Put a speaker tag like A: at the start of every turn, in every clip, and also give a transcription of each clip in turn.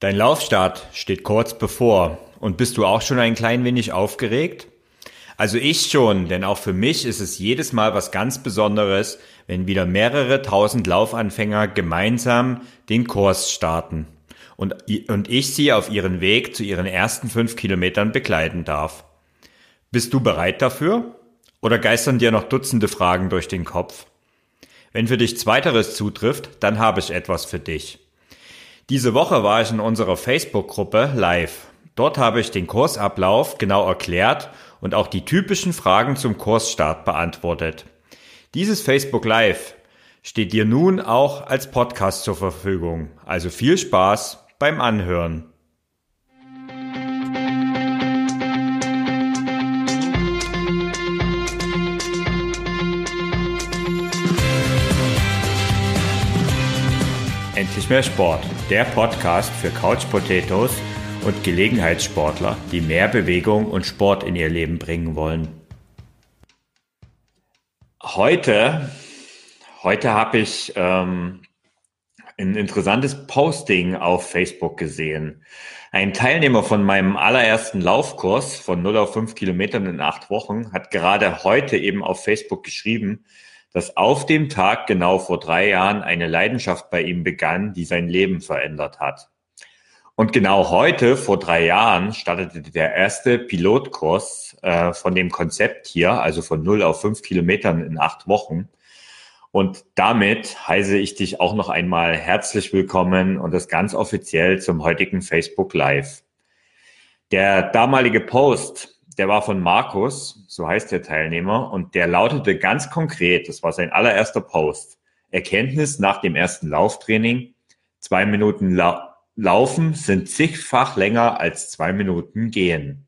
A: Dein Laufstart steht kurz bevor. Und bist du auch schon ein klein wenig aufgeregt? Also ich schon, denn auch für mich ist es jedes Mal was ganz Besonderes, wenn wieder mehrere tausend Laufanfänger gemeinsam den Kurs starten und, und ich sie auf ihren Weg zu ihren ersten fünf Kilometern begleiten darf. Bist du bereit dafür? Oder geistern dir noch Dutzende Fragen durch den Kopf? Wenn für dich Zweiteres zutrifft, dann habe ich etwas für dich. Diese Woche war ich in unserer Facebook-Gruppe live. Dort habe ich den Kursablauf genau erklärt und auch die typischen Fragen zum Kursstart beantwortet. Dieses Facebook Live steht dir nun auch als Podcast zur Verfügung. Also viel Spaß beim Anhören. Endlich mehr Sport, der Podcast für Couch Potatoes und Gelegenheitssportler, die mehr Bewegung und Sport in ihr Leben bringen wollen. Heute, heute habe ich ähm, ein interessantes Posting auf Facebook gesehen. Ein Teilnehmer von meinem allerersten Laufkurs von 0 auf 5 Kilometern in acht Wochen hat gerade heute eben auf Facebook geschrieben, dass auf dem Tag genau vor drei Jahren eine Leidenschaft bei ihm begann, die sein Leben verändert hat. Und genau heute, vor drei Jahren, startete der erste Pilotkurs äh, von dem Konzept hier, also von null auf fünf Kilometern in acht Wochen. Und damit heiße ich dich auch noch einmal herzlich willkommen und das ganz offiziell zum heutigen Facebook Live. Der damalige Post der war von Markus, so heißt der Teilnehmer, und der lautete ganz konkret, das war sein allererster Post. Erkenntnis nach dem ersten Lauftraining, zwei Minuten La Laufen sind zigfach länger als zwei Minuten gehen.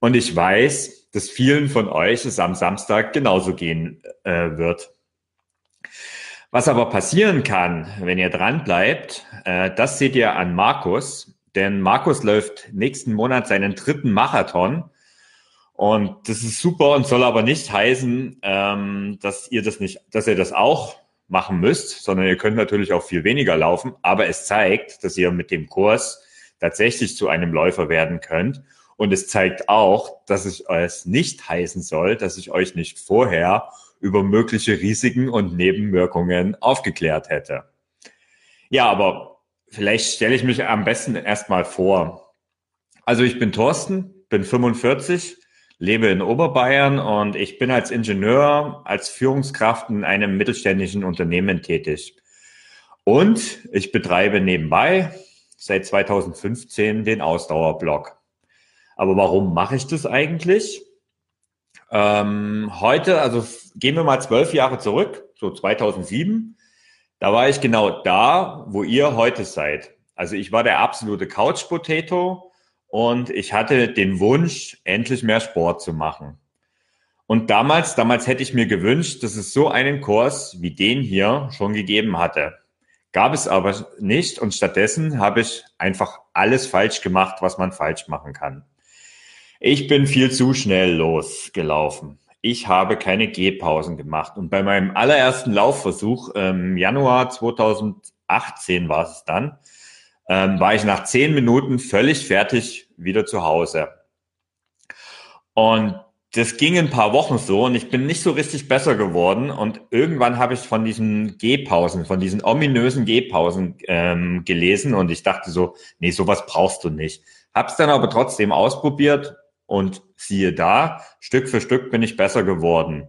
A: Und ich weiß, dass vielen von euch es am Samstag genauso gehen äh, wird. Was aber passieren kann, wenn ihr dran bleibt, äh, das seht ihr an Markus, denn Markus läuft nächsten Monat seinen dritten Marathon und das ist super und soll aber nicht heißen, ähm, dass ihr das nicht, dass ihr das auch machen müsst, sondern ihr könnt natürlich auch viel weniger laufen. Aber es zeigt, dass ihr mit dem Kurs tatsächlich zu einem Läufer werden könnt. Und es zeigt auch, dass es es nicht heißen soll, dass ich euch nicht vorher über mögliche Risiken und Nebenwirkungen aufgeklärt hätte. Ja, aber vielleicht stelle ich mich am besten erstmal vor. Also ich bin Thorsten, bin 45, lebe in Oberbayern und ich bin als Ingenieur, als Führungskraft in einem mittelständischen Unternehmen tätig. Und ich betreibe nebenbei seit 2015 den Ausdauerblog. Aber warum mache ich das eigentlich? Ähm, heute, also gehen wir mal zwölf Jahre zurück, so 2007. Da war ich genau da, wo ihr heute seid. Also ich war der absolute Couch Potato und ich hatte den Wunsch, endlich mehr Sport zu machen. Und damals, damals hätte ich mir gewünscht, dass es so einen Kurs wie den hier schon gegeben hatte. Gab es aber nicht und stattdessen habe ich einfach alles falsch gemacht, was man falsch machen kann. Ich bin viel zu schnell losgelaufen. Ich habe keine Gehpausen gemacht und bei meinem allerersten Laufversuch im Januar 2018 war es dann, ähm, war ich nach zehn Minuten völlig fertig wieder zu Hause. Und das ging ein paar Wochen so und ich bin nicht so richtig besser geworden. Und irgendwann habe ich von diesen Gehpausen, von diesen ominösen Gehpausen ähm, gelesen und ich dachte so, nee, sowas brauchst du nicht. Hab's dann aber trotzdem ausprobiert und siehe da, Stück für Stück bin ich besser geworden.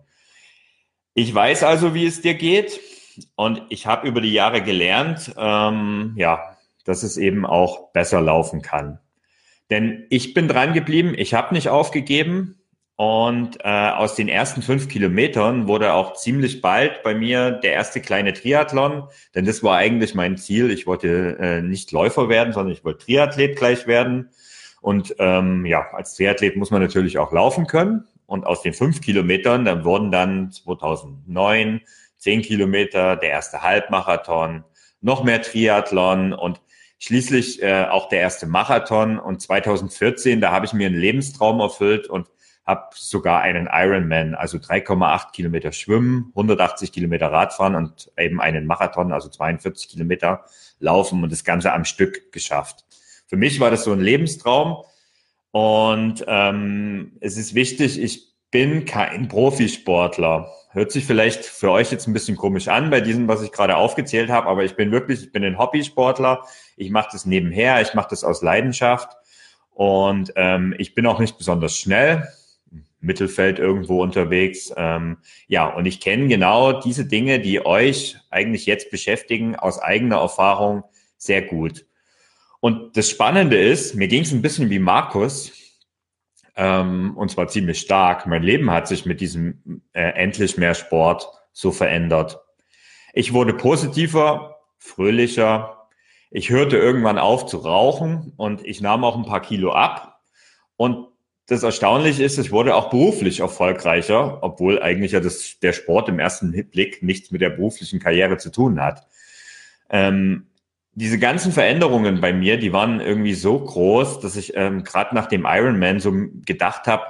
A: Ich weiß also, wie es dir geht und ich habe über die Jahre gelernt, ähm, ja, dass es eben auch besser laufen kann. Denn ich bin dran geblieben, ich habe nicht aufgegeben und äh, aus den ersten fünf Kilometern wurde auch ziemlich bald bei mir der erste kleine Triathlon, denn das war eigentlich mein Ziel. Ich wollte äh, nicht Läufer werden, sondern ich wollte Triathlet gleich werden. Und ähm, ja, als Triathlet muss man natürlich auch laufen können. Und aus den fünf Kilometern, dann wurden dann 2009 zehn Kilometer, der erste Halbmarathon, noch mehr Triathlon und Schließlich äh, auch der erste Marathon und 2014, da habe ich mir einen Lebenstraum erfüllt und habe sogar einen Ironman, also 3,8 Kilometer Schwimmen, 180 Kilometer Radfahren und eben einen Marathon, also 42 Kilometer Laufen und das Ganze am Stück geschafft. Für mich war das so ein Lebenstraum und ähm, es ist wichtig, ich bin kein Profisportler. Hört sich vielleicht für euch jetzt ein bisschen komisch an bei diesem, was ich gerade aufgezählt habe, aber ich bin wirklich, ich bin ein Hobbysportler. Ich mache das nebenher, ich mache das aus Leidenschaft und ähm, ich bin auch nicht besonders schnell. Mittelfeld irgendwo unterwegs. Ähm, ja, und ich kenne genau diese Dinge, die euch eigentlich jetzt beschäftigen, aus eigener Erfahrung sehr gut. Und das Spannende ist, mir ging es ein bisschen wie Markus, ähm, und zwar ziemlich stark. Mein Leben hat sich mit diesem äh, endlich mehr Sport so verändert. Ich wurde positiver, fröhlicher. Ich hörte irgendwann auf zu rauchen und ich nahm auch ein paar Kilo ab. Und das Erstaunliche ist, ich wurde auch beruflich erfolgreicher, obwohl eigentlich ja das, der Sport im ersten Blick nichts mit der beruflichen Karriere zu tun hat. Ähm, diese ganzen Veränderungen bei mir, die waren irgendwie so groß, dass ich ähm, gerade nach dem Ironman so gedacht habe,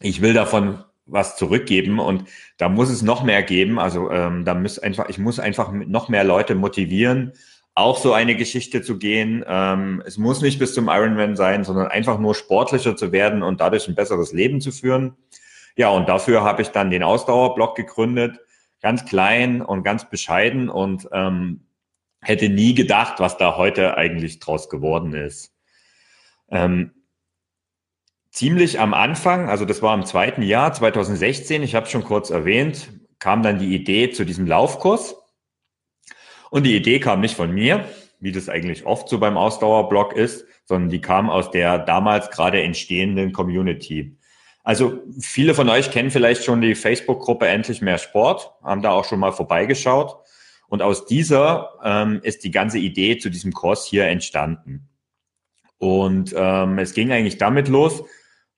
A: ich will davon was zurückgeben und da muss es noch mehr geben. Also ähm, da muss einfach, ich muss einfach noch mehr Leute motivieren, auch so eine Geschichte zu gehen. Ähm, es muss nicht bis zum Ironman sein, sondern einfach nur sportlicher zu werden und dadurch ein besseres Leben zu führen. Ja, und dafür habe ich dann den Ausdauerblock gegründet, ganz klein und ganz bescheiden und ähm, hätte nie gedacht, was da heute eigentlich draus geworden ist. Ähm, ziemlich am Anfang, also das war im zweiten Jahr, 2016, ich habe schon kurz erwähnt, kam dann die Idee zu diesem Laufkurs. Und die Idee kam nicht von mir, wie das eigentlich oft so beim Ausdauerblock ist, sondern die kam aus der damals gerade entstehenden Community. Also viele von euch kennen vielleicht schon die Facebook-Gruppe Endlich mehr Sport, haben da auch schon mal vorbeigeschaut. Und aus dieser ähm, ist die ganze Idee zu diesem Kurs hier entstanden. Und ähm, es ging eigentlich damit los,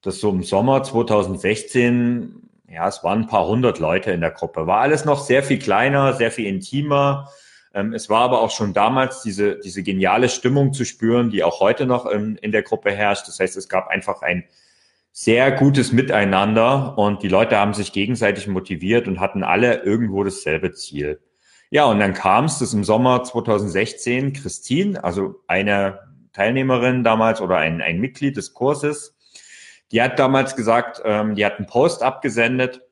A: dass so im Sommer 2016, ja, es waren ein paar hundert Leute in der Gruppe. War alles noch sehr viel kleiner, sehr viel intimer. Ähm, es war aber auch schon damals diese, diese geniale Stimmung zu spüren, die auch heute noch in, in der Gruppe herrscht. Das heißt, es gab einfach ein sehr gutes Miteinander und die Leute haben sich gegenseitig motiviert und hatten alle irgendwo dasselbe Ziel. Ja, und dann kam es, das im Sommer 2016, Christine, also eine Teilnehmerin damals oder ein, ein Mitglied des Kurses, die hat damals gesagt, ähm, die hat einen Post abgesendet,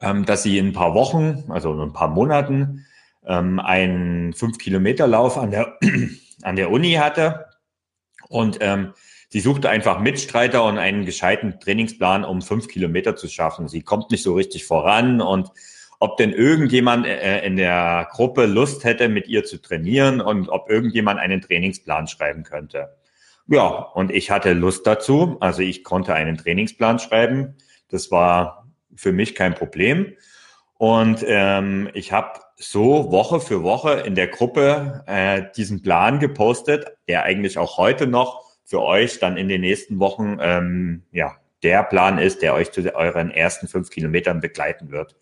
A: ähm, dass sie in ein paar Wochen, also in ein paar Monaten, ähm, einen fünf Kilometer Lauf an der an der Uni hatte und ähm, sie suchte einfach Mitstreiter und einen gescheiten Trainingsplan, um fünf Kilometer zu schaffen. Sie kommt nicht so richtig voran und ob denn irgendjemand äh, in der Gruppe Lust hätte, mit ihr zu trainieren und ob irgendjemand einen Trainingsplan schreiben könnte. Ja, und ich hatte Lust dazu. Also ich konnte einen Trainingsplan schreiben. Das war für mich kein Problem. Und ähm, ich habe so Woche für Woche in der Gruppe äh, diesen Plan gepostet, der eigentlich auch heute noch für euch dann in den nächsten Wochen ähm, ja der Plan ist, der euch zu euren ersten fünf Kilometern begleiten wird.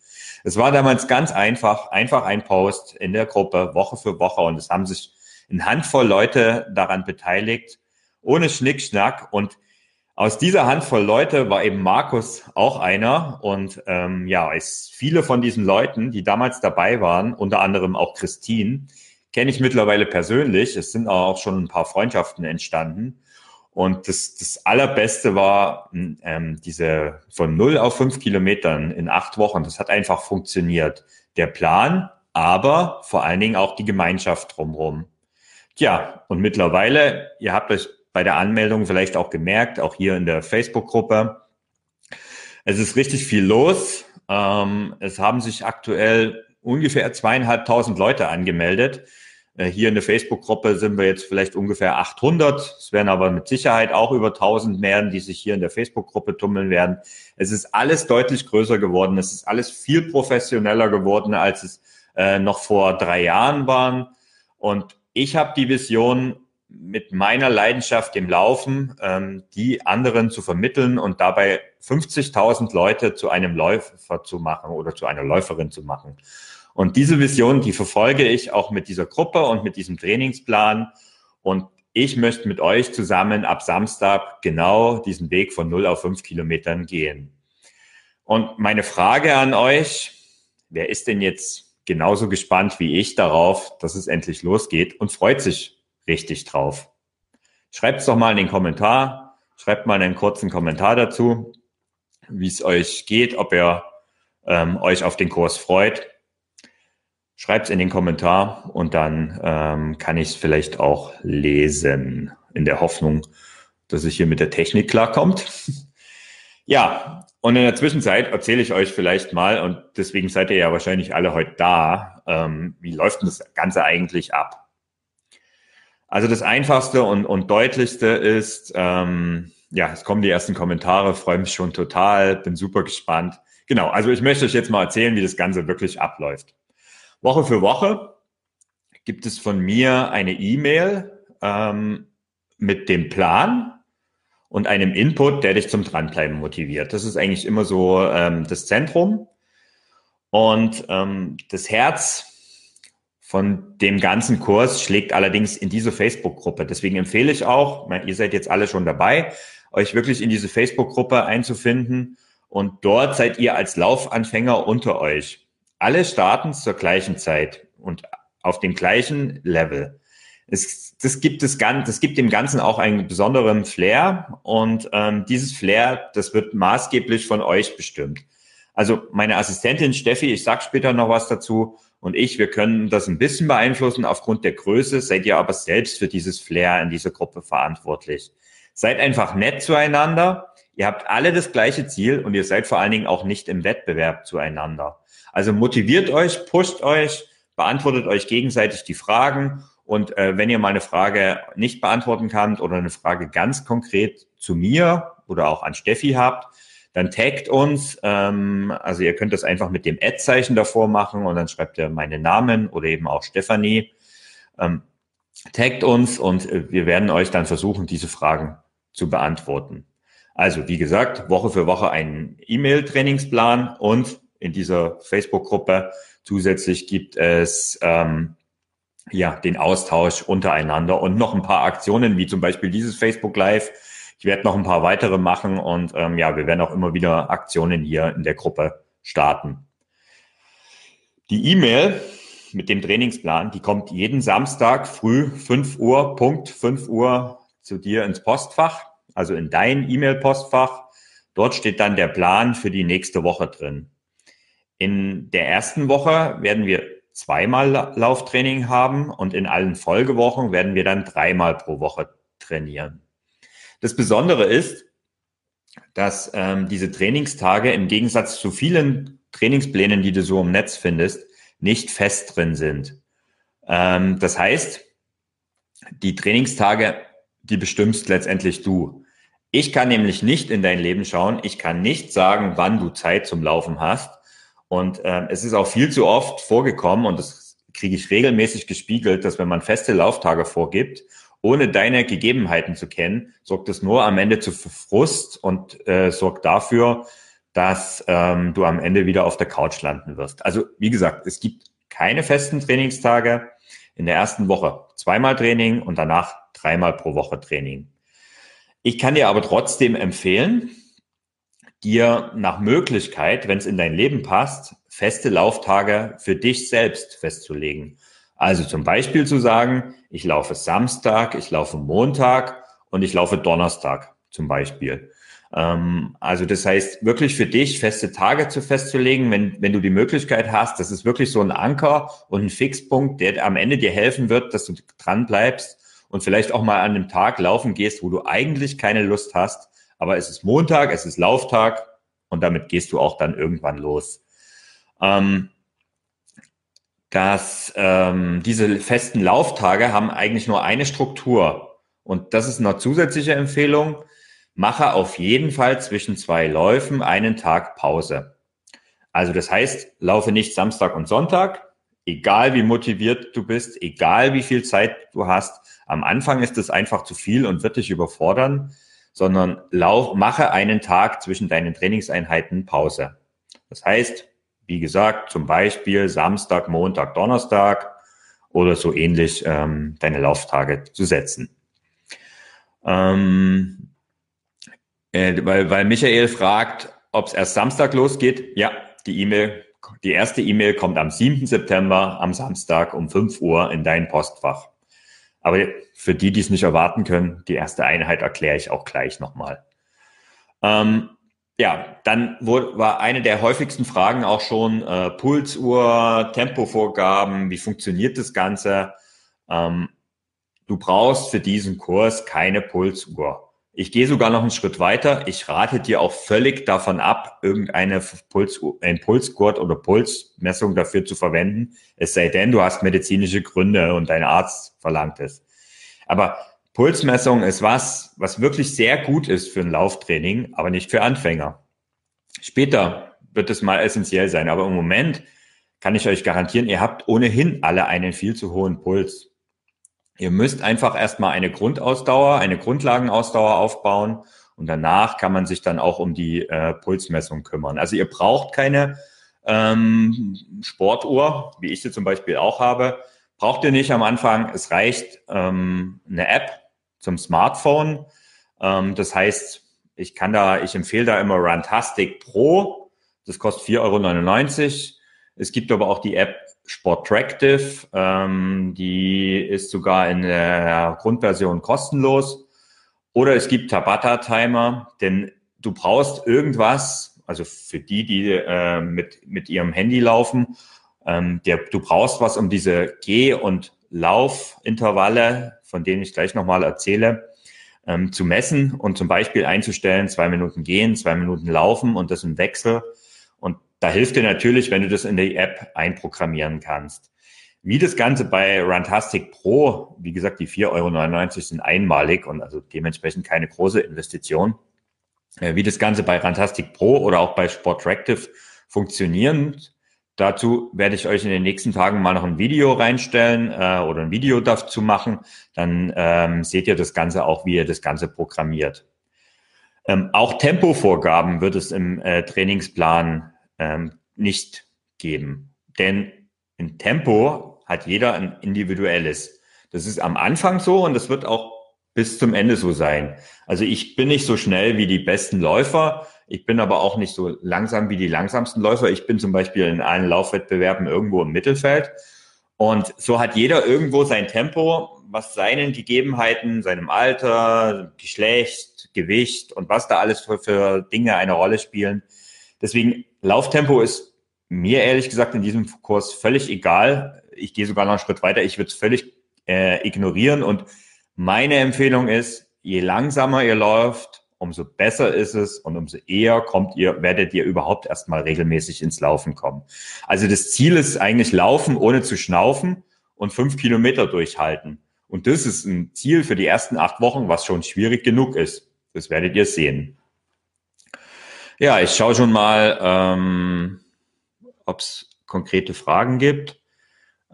A: Es war damals ganz einfach, einfach ein Post in der Gruppe, Woche für Woche und es haben sich eine Handvoll Leute daran beteiligt, ohne Schnickschnack und aus dieser Handvoll Leute war eben Markus auch einer und ähm, ja, es, viele von diesen Leuten, die damals dabei waren, unter anderem auch Christine, kenne ich mittlerweile persönlich. Es sind auch schon ein paar Freundschaften entstanden. Und das, das Allerbeste war ähm, diese von null auf fünf Kilometern in acht Wochen. Das hat einfach funktioniert. Der Plan, aber vor allen Dingen auch die Gemeinschaft drumherum. Tja, und mittlerweile, ihr habt euch bei der Anmeldung vielleicht auch gemerkt, auch hier in der Facebook-Gruppe, es ist richtig viel los. Ähm, es haben sich aktuell ungefähr zweieinhalbtausend Leute angemeldet. Äh, hier in der Facebook-Gruppe sind wir jetzt vielleicht ungefähr 800. Es werden aber mit Sicherheit auch über 1000 mehr, die sich hier in der Facebook-Gruppe tummeln werden. Es ist alles deutlich größer geworden. Es ist alles viel professioneller geworden, als es äh, noch vor drei Jahren waren. Und ich habe die Vision, mit meiner Leidenschaft dem Laufen, ähm, die anderen zu vermitteln und dabei 50.000 Leute zu einem Läufer zu machen oder zu einer Läuferin zu machen. Und diese Vision, die verfolge ich auch mit dieser Gruppe und mit diesem Trainingsplan. Und ich möchte mit euch zusammen ab Samstag genau diesen Weg von 0 auf 5 Kilometern gehen. Und meine Frage an euch, wer ist denn jetzt genauso gespannt wie ich darauf, dass es endlich losgeht und freut sich richtig drauf? Schreibt es doch mal in den Kommentar, schreibt mal einen kurzen Kommentar dazu, wie es euch geht, ob ihr ähm, euch auf den Kurs freut. Schreibt es in den Kommentar und dann ähm, kann ich es vielleicht auch lesen, in der Hoffnung, dass ich hier mit der Technik klarkommt. ja, und in der Zwischenzeit erzähle ich euch vielleicht mal, und deswegen seid ihr ja wahrscheinlich alle heute da, ähm, wie läuft denn das Ganze eigentlich ab? Also das Einfachste und, und Deutlichste ist, ähm, ja, es kommen die ersten Kommentare, freue mich schon total, bin super gespannt. Genau, also ich möchte euch jetzt mal erzählen, wie das Ganze wirklich abläuft. Woche für Woche gibt es von mir eine E-Mail ähm, mit dem Plan, und einem Input, der dich zum Dranbleiben motiviert. Das ist eigentlich immer so ähm, das Zentrum. Und ähm, das Herz von dem ganzen Kurs schlägt allerdings in diese Facebook-Gruppe. Deswegen empfehle ich auch, ihr seid jetzt alle schon dabei, euch wirklich in diese Facebook-Gruppe einzufinden. Und dort seid ihr als Laufanfänger unter euch. Alle starten zur gleichen Zeit und auf dem gleichen Level es, das gibt es ganz, das gibt dem Ganzen auch einen besonderen Flair und ähm, dieses Flair, das wird maßgeblich von euch bestimmt. Also meine Assistentin Steffi, ich sag später noch was dazu und ich, wir können das ein bisschen beeinflussen aufgrund der Größe, seid ihr aber selbst für dieses Flair in dieser Gruppe verantwortlich. Seid einfach nett zueinander. Ihr habt alle das gleiche Ziel und ihr seid vor allen Dingen auch nicht im Wettbewerb zueinander. Also motiviert euch, pusht euch, beantwortet euch gegenseitig die Fragen und äh, wenn ihr mal eine Frage nicht beantworten könnt oder eine Frage ganz konkret zu mir oder auch an Steffi habt, dann taggt uns. Ähm, also ihr könnt das einfach mit dem Ad-Zeichen davor machen und dann schreibt ihr meinen Namen oder eben auch Stefanie. Ähm, taggt uns und äh, wir werden euch dann versuchen, diese Fragen zu beantworten. Also wie gesagt, Woche für Woche einen E-Mail-Trainingsplan und in dieser Facebook-Gruppe zusätzlich gibt es ähm, ja, den Austausch untereinander und noch ein paar Aktionen, wie zum Beispiel dieses Facebook Live. Ich werde noch ein paar weitere machen und ähm, ja, wir werden auch immer wieder Aktionen hier in der Gruppe starten. Die E-Mail mit dem Trainingsplan, die kommt jeden Samstag früh 5 Uhr, Punkt 5 Uhr zu dir ins Postfach, also in dein E-Mail-Postfach. Dort steht dann der Plan für die nächste Woche drin. In der ersten Woche werden wir zweimal Lauftraining haben und in allen Folgewochen werden wir dann dreimal pro Woche trainieren. Das Besondere ist, dass ähm, diese Trainingstage im Gegensatz zu vielen Trainingsplänen, die du so im Netz findest, nicht fest drin sind. Ähm, das heißt, die Trainingstage, die bestimmst letztendlich du. Ich kann nämlich nicht in dein Leben schauen. Ich kann nicht sagen, wann du Zeit zum Laufen hast. Und ähm, es ist auch viel zu oft vorgekommen, und das kriege ich regelmäßig gespiegelt, dass wenn man feste Lauftage vorgibt, ohne deine Gegebenheiten zu kennen, sorgt es nur am Ende zu Frust und äh, sorgt dafür, dass ähm, du am Ende wieder auf der Couch landen wirst. Also wie gesagt, es gibt keine festen Trainingstage. In der ersten Woche zweimal Training und danach dreimal pro Woche Training. Ich kann dir aber trotzdem empfehlen, dir nach Möglichkeit, wenn es in dein Leben passt, feste Lauftage für dich selbst festzulegen. Also zum Beispiel zu sagen, ich laufe Samstag, ich laufe Montag und ich laufe Donnerstag zum Beispiel. Ähm, also das heißt, wirklich für dich feste Tage zu festzulegen, wenn, wenn du die Möglichkeit hast, das ist wirklich so ein Anker und ein Fixpunkt, der am Ende dir helfen wird, dass du dran bleibst und vielleicht auch mal an einem Tag laufen gehst, wo du eigentlich keine Lust hast, aber es ist Montag, es ist Lauftag und damit gehst du auch dann irgendwann los. Ähm, dass ähm, diese festen Lauftage haben eigentlich nur eine Struktur und das ist eine zusätzliche Empfehlung. Mache auf jeden Fall zwischen zwei Läufen einen Tag Pause. Also das heißt, laufe nicht Samstag und Sonntag, egal wie motiviert du bist, egal wie viel Zeit du hast. Am Anfang ist es einfach zu viel und wird dich überfordern sondern lauf, mache einen Tag zwischen deinen Trainingseinheiten Pause. Das heißt, wie gesagt, zum Beispiel Samstag, Montag, Donnerstag oder so ähnlich ähm, deine Lauftage zu setzen. Ähm, äh, weil, weil Michael fragt, ob es erst Samstag losgeht. Ja, die E-Mail, die erste E-Mail kommt am 7. September am Samstag um 5 Uhr in dein Postfach. Aber für die, die es nicht erwarten können, die erste Einheit erkläre ich auch gleich nochmal. Ähm, ja, dann wurde, war eine der häufigsten Fragen auch schon äh, Pulsuhr, Tempovorgaben, wie funktioniert das Ganze? Ähm, du brauchst für diesen Kurs keine Pulsuhr. Ich gehe sogar noch einen Schritt weiter. Ich rate dir auch völlig davon ab, irgendeine Puls, ein Pulsgurt oder Pulsmessung dafür zu verwenden. Es sei denn, du hast medizinische Gründe und dein Arzt verlangt es. Aber Pulsmessung ist was, was wirklich sehr gut ist für ein Lauftraining, aber nicht für Anfänger. Später wird es mal essentiell sein, aber im Moment kann ich euch garantieren, ihr habt ohnehin alle einen viel zu hohen Puls. Ihr müsst einfach erstmal eine Grundausdauer, eine Grundlagenausdauer aufbauen und danach kann man sich dann auch um die äh, Pulsmessung kümmern. Also ihr braucht keine ähm, Sportuhr, wie ich sie zum Beispiel auch habe. Braucht ihr nicht am Anfang. Es reicht ähm, eine App zum Smartphone. Ähm, das heißt, ich kann da, ich empfehle da immer Runtastic Pro. Das kostet 4,99 Euro. Es gibt aber auch die App Sportractive. Ähm, die ist sogar in der Grundversion kostenlos. Oder es gibt Tabata Timer, denn du brauchst irgendwas, also für die, die äh, mit, mit ihrem Handy laufen, ähm, der, du brauchst was, um diese Geh- und Laufintervalle, von denen ich gleich nochmal erzähle, ähm, zu messen und zum Beispiel einzustellen, zwei Minuten gehen, zwei Minuten laufen und das im Wechsel. Da hilft dir natürlich, wenn du das in die App einprogrammieren kannst. Wie das Ganze bei Runtastic Pro, wie gesagt, die 4,99 Euro sind einmalig und also dementsprechend keine große Investition. Äh, wie das Ganze bei Runtastic Pro oder auch bei Sportractive funktionieren, dazu werde ich euch in den nächsten Tagen mal noch ein Video reinstellen äh, oder ein Video dazu machen. Dann ähm, seht ihr das Ganze auch, wie ihr das Ganze programmiert. Ähm, auch Tempovorgaben wird es im äh, Trainingsplan ähm, nicht geben. Denn in Tempo hat jeder ein individuelles. Das ist am Anfang so und das wird auch bis zum Ende so sein. Also ich bin nicht so schnell wie die besten Läufer. Ich bin aber auch nicht so langsam wie die langsamsten Läufer. Ich bin zum Beispiel in allen Laufwettbewerben irgendwo im Mittelfeld. Und so hat jeder irgendwo sein Tempo, was seinen Gegebenheiten, seinem Alter, Geschlecht, Gewicht und was da alles für, für Dinge eine Rolle spielen. Deswegen Lauftempo ist mir ehrlich gesagt in diesem Kurs völlig egal. Ich gehe sogar noch einen Schritt weiter. Ich würde es völlig äh, ignorieren. Und meine Empfehlung ist, je langsamer ihr läuft, umso besser ist es und umso eher kommt ihr, werdet ihr überhaupt erstmal regelmäßig ins Laufen kommen. Also das Ziel ist eigentlich Laufen ohne zu schnaufen und fünf Kilometer durchhalten. Und das ist ein Ziel für die ersten acht Wochen, was schon schwierig genug ist. Das werdet ihr sehen. Ja, ich schaue schon mal, ähm, ob es konkrete Fragen gibt.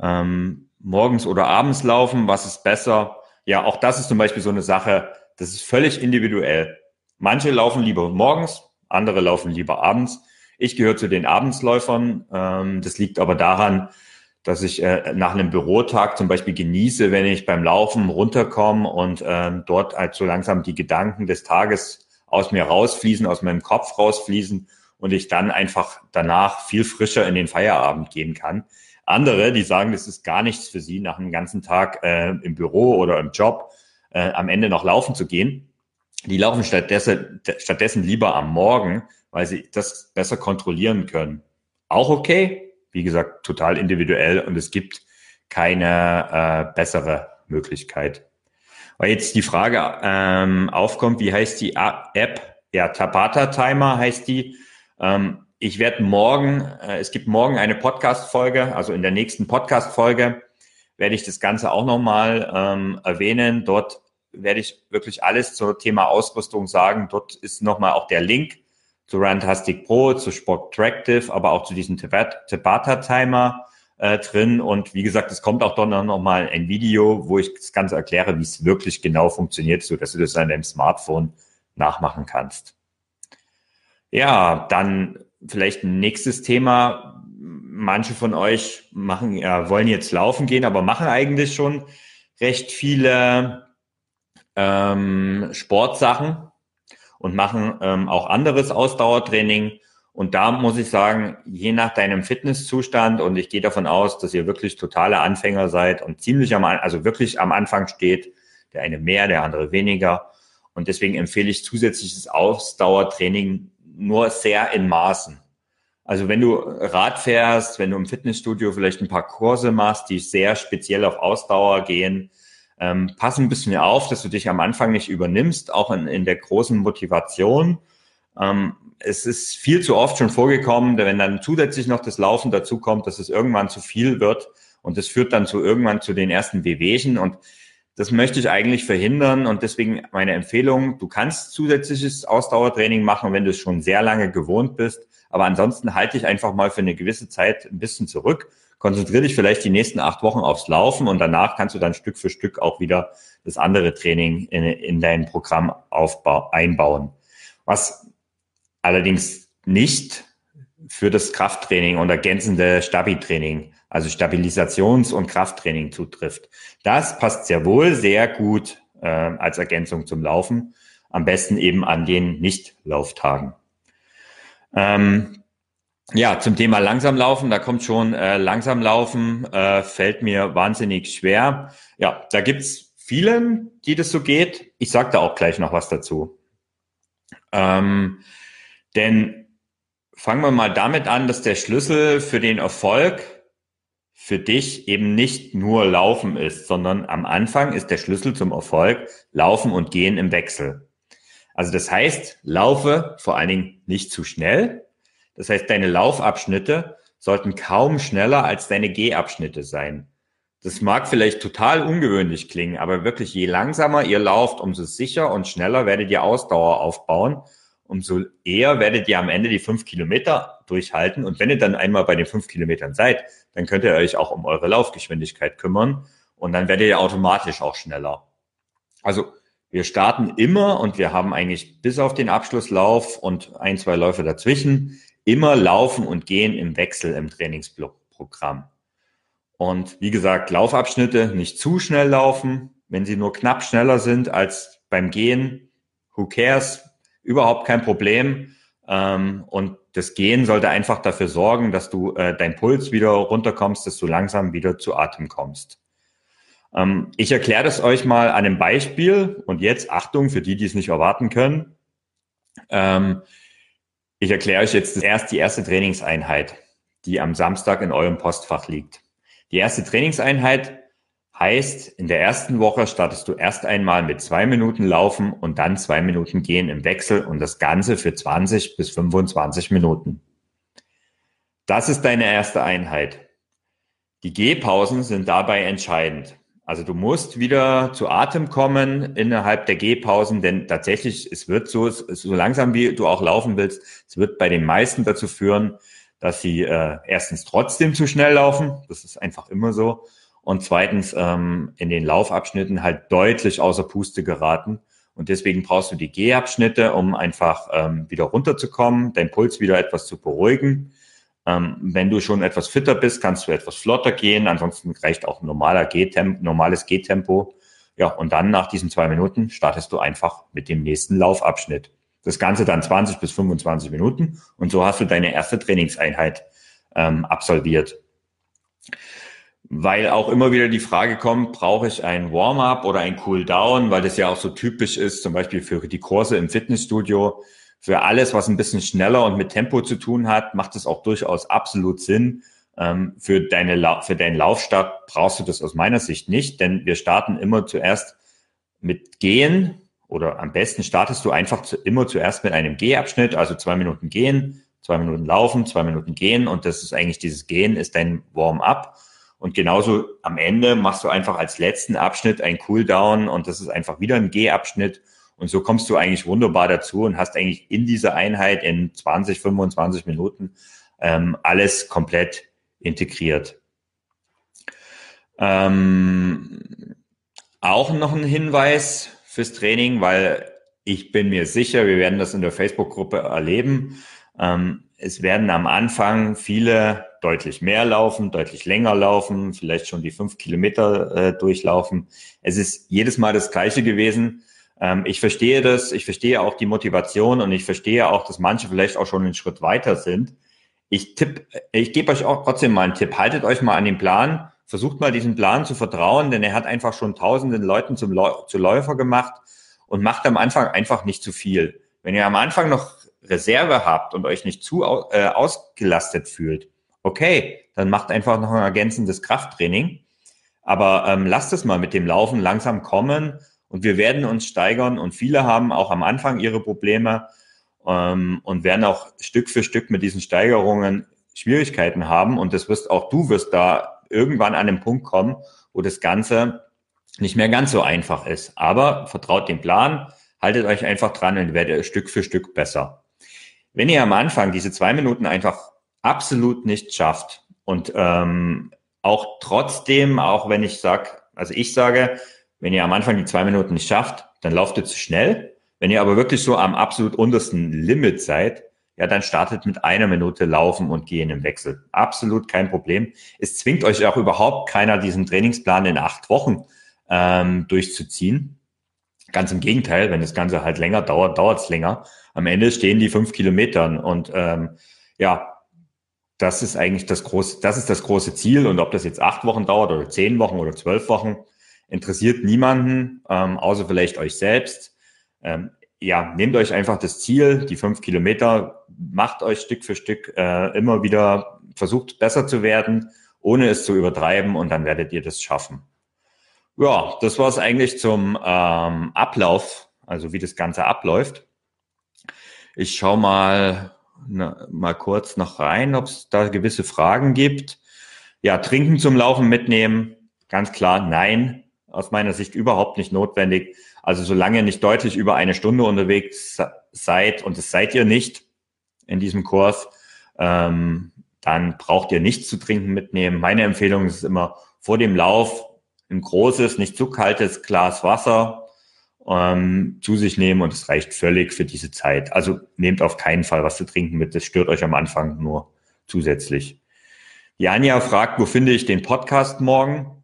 A: Ähm, morgens oder abends laufen, was ist besser? Ja, auch das ist zum Beispiel so eine Sache, das ist völlig individuell. Manche laufen lieber morgens, andere laufen lieber abends. Ich gehöre zu den Abendsläufern. Ähm, das liegt aber daran, dass ich äh, nach einem Bürotag zum Beispiel genieße, wenn ich beim Laufen runterkomme und ähm, dort halt so langsam die Gedanken des Tages aus mir rausfließen, aus meinem Kopf rausfließen und ich dann einfach danach viel frischer in den Feierabend gehen kann. Andere, die sagen, das ist gar nichts für sie, nach einem ganzen Tag äh, im Büro oder im Job äh, am Ende noch laufen zu gehen, die laufen stattdessen, stattdessen lieber am Morgen, weil sie das besser kontrollieren können. Auch okay, wie gesagt, total individuell und es gibt keine äh, bessere Möglichkeit. Weil jetzt die Frage ähm, aufkommt, wie heißt die App? Ja, Tabata Timer heißt die. Ähm, ich werde morgen, äh, es gibt morgen eine Podcast-Folge, also in der nächsten Podcast-Folge werde ich das Ganze auch nochmal ähm, erwähnen. Dort werde ich wirklich alles zum Thema Ausrüstung sagen. Dort ist nochmal auch der Link zu Runtastic Pro, zu Sport Tractive, aber auch zu diesem Tabata Timer äh, drin. Und wie gesagt, es kommt auch dann noch mal ein Video, wo ich das Ganze erkläre, wie es wirklich genau funktioniert, so dass du das an deinem Smartphone nachmachen kannst. Ja, dann vielleicht ein nächstes Thema. Manche von euch machen, ja, wollen jetzt laufen gehen, aber machen eigentlich schon recht viele ähm, Sportsachen und machen ähm, auch anderes Ausdauertraining. Und da muss ich sagen, je nach deinem Fitnesszustand und ich gehe davon aus, dass ihr wirklich totale Anfänger seid und ziemlich am, also wirklich am Anfang steht, der eine mehr, der andere weniger. Und deswegen empfehle ich zusätzliches Ausdauertraining nur sehr in Maßen. Also wenn du Rad fährst, wenn du im Fitnessstudio vielleicht ein paar Kurse machst, die sehr speziell auf Ausdauer gehen, ähm, pass ein bisschen auf, dass du dich am Anfang nicht übernimmst, auch in, in der großen Motivation. Ähm, es ist viel zu oft schon vorgekommen, wenn dann zusätzlich noch das Laufen dazu kommt, dass es irgendwann zu viel wird und das führt dann zu irgendwann zu den ersten Wehwehchen und das möchte ich eigentlich verhindern und deswegen meine Empfehlung, du kannst zusätzliches Ausdauertraining machen, wenn du es schon sehr lange gewohnt bist, aber ansonsten halte dich einfach mal für eine gewisse Zeit ein bisschen zurück, konzentriere dich vielleicht die nächsten acht Wochen aufs Laufen und danach kannst du dann Stück für Stück auch wieder das andere Training in, in dein Programm aufbau, einbauen. Was allerdings nicht für das Krafttraining und ergänzende Stabi-Training also Stabilisations- und Krafttraining zutrifft. Das passt sehr wohl sehr gut äh, als Ergänzung zum Laufen, am besten eben an den Nicht-Lauftagen. Ähm, ja, zum Thema langsam laufen, da kommt schon äh, langsam laufen, äh, fällt mir wahnsinnig schwer. Ja, da gibt's vielen, die das so geht. Ich sage da auch gleich noch was dazu. Ähm, denn fangen wir mal damit an, dass der Schlüssel für den Erfolg für dich eben nicht nur Laufen ist, sondern am Anfang ist der Schlüssel zum Erfolg Laufen und Gehen im Wechsel. Also das heißt, laufe vor allen Dingen nicht zu schnell. Das heißt, deine Laufabschnitte sollten kaum schneller als deine Gehabschnitte sein. Das mag vielleicht total ungewöhnlich klingen, aber wirklich je langsamer ihr lauft, umso sicher und schneller werdet ihr Ausdauer aufbauen umso eher werdet ihr am Ende die fünf Kilometer durchhalten. Und wenn ihr dann einmal bei den fünf Kilometern seid, dann könnt ihr euch auch um eure Laufgeschwindigkeit kümmern und dann werdet ihr automatisch auch schneller. Also wir starten immer und wir haben eigentlich bis auf den Abschlusslauf und ein, zwei Läufe dazwischen immer laufen und gehen im Wechsel im Trainingsprogramm. Und wie gesagt, Laufabschnitte nicht zu schnell laufen. Wenn sie nur knapp schneller sind als beim Gehen, who cares? Überhaupt kein Problem. Ähm, und das Gehen sollte einfach dafür sorgen, dass du äh, dein Puls wieder runterkommst, dass du langsam wieder zu Atem kommst. Ähm, ich erkläre das euch mal an einem Beispiel und jetzt Achtung für die, die es nicht erwarten können. Ähm, ich erkläre euch jetzt erst die erste Trainingseinheit, die am Samstag in eurem Postfach liegt. Die erste Trainingseinheit Heißt, in der ersten Woche startest du erst einmal mit zwei Minuten Laufen und dann zwei Minuten Gehen im Wechsel und das Ganze für 20 bis 25 Minuten. Das ist deine erste Einheit. Die Gehpausen sind dabei entscheidend. Also du musst wieder zu Atem kommen innerhalb der Gehpausen, denn tatsächlich, es wird so, so langsam wie du auch laufen willst, es wird bei den meisten dazu führen, dass sie äh, erstens trotzdem zu schnell laufen. Das ist einfach immer so und zweitens ähm, in den Laufabschnitten halt deutlich außer Puste geraten. Und deswegen brauchst du die Gehabschnitte, um einfach ähm, wieder runterzukommen, deinen Puls wieder etwas zu beruhigen. Ähm, wenn du schon etwas fitter bist, kannst du etwas flotter gehen. Ansonsten reicht auch ein normaler Gehtempo, normales Gehtempo. Ja, und dann nach diesen zwei Minuten startest du einfach mit dem nächsten Laufabschnitt. Das Ganze dann 20 bis 25 Minuten und so hast du deine erste Trainingseinheit ähm, absolviert weil auch immer wieder die Frage kommt, brauche ich ein Warm-up oder ein Cool-down, weil das ja auch so typisch ist, zum Beispiel für die Kurse im Fitnessstudio. Für alles, was ein bisschen schneller und mit Tempo zu tun hat, macht es auch durchaus absolut Sinn. Ähm, für, deine, für deinen Laufstart brauchst du das aus meiner Sicht nicht, denn wir starten immer zuerst mit Gehen oder am besten startest du einfach zu, immer zuerst mit einem Gehabschnitt, also zwei Minuten Gehen, zwei Minuten Laufen, zwei Minuten Gehen und das ist eigentlich dieses Gehen ist dein Warm-up. Und genauso am Ende machst du einfach als letzten Abschnitt ein Cooldown und das ist einfach wieder ein G-Abschnitt. Und so kommst du eigentlich wunderbar dazu und hast eigentlich in dieser Einheit in 20, 25 Minuten ähm, alles komplett integriert. Ähm, auch noch ein Hinweis fürs Training, weil ich bin mir sicher, wir werden das in der Facebook-Gruppe erleben. Ähm, es werden am Anfang viele deutlich mehr laufen, deutlich länger laufen, vielleicht schon die fünf Kilometer äh, durchlaufen. Es ist jedes Mal das Gleiche gewesen. Ähm, ich verstehe das, ich verstehe auch die Motivation und ich verstehe auch, dass manche vielleicht auch schon einen Schritt weiter sind. Ich tipp, ich gebe euch auch trotzdem mal einen Tipp. Haltet euch mal an den Plan, versucht mal diesen Plan zu vertrauen, denn er hat einfach schon tausenden Leuten zum zu Läufer gemacht und macht am Anfang einfach nicht zu viel. Wenn ihr am Anfang noch Reserve habt und euch nicht zu äh, ausgelastet fühlt, okay, dann macht einfach noch ein ergänzendes Krafttraining. Aber ähm, lasst es mal mit dem Laufen langsam kommen und wir werden uns steigern und viele haben auch am Anfang ihre Probleme ähm, und werden auch Stück für Stück mit diesen Steigerungen Schwierigkeiten haben und das wirst auch du wirst da irgendwann an den Punkt kommen, wo das Ganze nicht mehr ganz so einfach ist. Aber vertraut dem Plan, haltet euch einfach dran und werdet Stück für Stück besser. Wenn ihr am Anfang diese zwei Minuten einfach absolut nicht schafft und ähm, auch trotzdem, auch wenn ich sage, also ich sage, wenn ihr am Anfang die zwei Minuten nicht schafft, dann lauft ihr zu schnell. Wenn ihr aber wirklich so am absolut untersten Limit seid, ja, dann startet mit einer Minute Laufen und gehen im Wechsel. Absolut kein Problem. Es zwingt euch auch überhaupt keiner, diesen Trainingsplan in acht Wochen ähm, durchzuziehen. Ganz im Gegenteil, wenn das Ganze halt länger dauert, dauert es länger. Am Ende stehen die fünf Kilometern und ähm, ja, das ist eigentlich das große, das ist das große Ziel. Und ob das jetzt acht Wochen dauert oder zehn Wochen oder zwölf Wochen, interessiert niemanden, ähm, außer vielleicht euch selbst. Ähm, ja, nehmt euch einfach das Ziel, die fünf Kilometer, macht euch Stück für Stück äh, immer wieder, versucht besser zu werden, ohne es zu übertreiben und dann werdet ihr das schaffen. Ja, das war es eigentlich zum ähm, Ablauf, also wie das Ganze abläuft. Ich schaue mal, na, mal kurz noch rein, ob es da gewisse Fragen gibt. Ja, Trinken zum Laufen mitnehmen, ganz klar, nein, aus meiner Sicht überhaupt nicht notwendig. Also solange ihr nicht deutlich über eine Stunde unterwegs seid, und das seid ihr nicht in diesem Kurs, ähm, dann braucht ihr nichts zu trinken mitnehmen. Meine Empfehlung ist immer vor dem Lauf ein großes, nicht zu kaltes Glas Wasser ähm, zu sich nehmen und es reicht völlig für diese Zeit. Also nehmt auf keinen Fall was zu trinken mit, das stört euch am Anfang nur zusätzlich. Janja fragt, wo finde ich den Podcast morgen?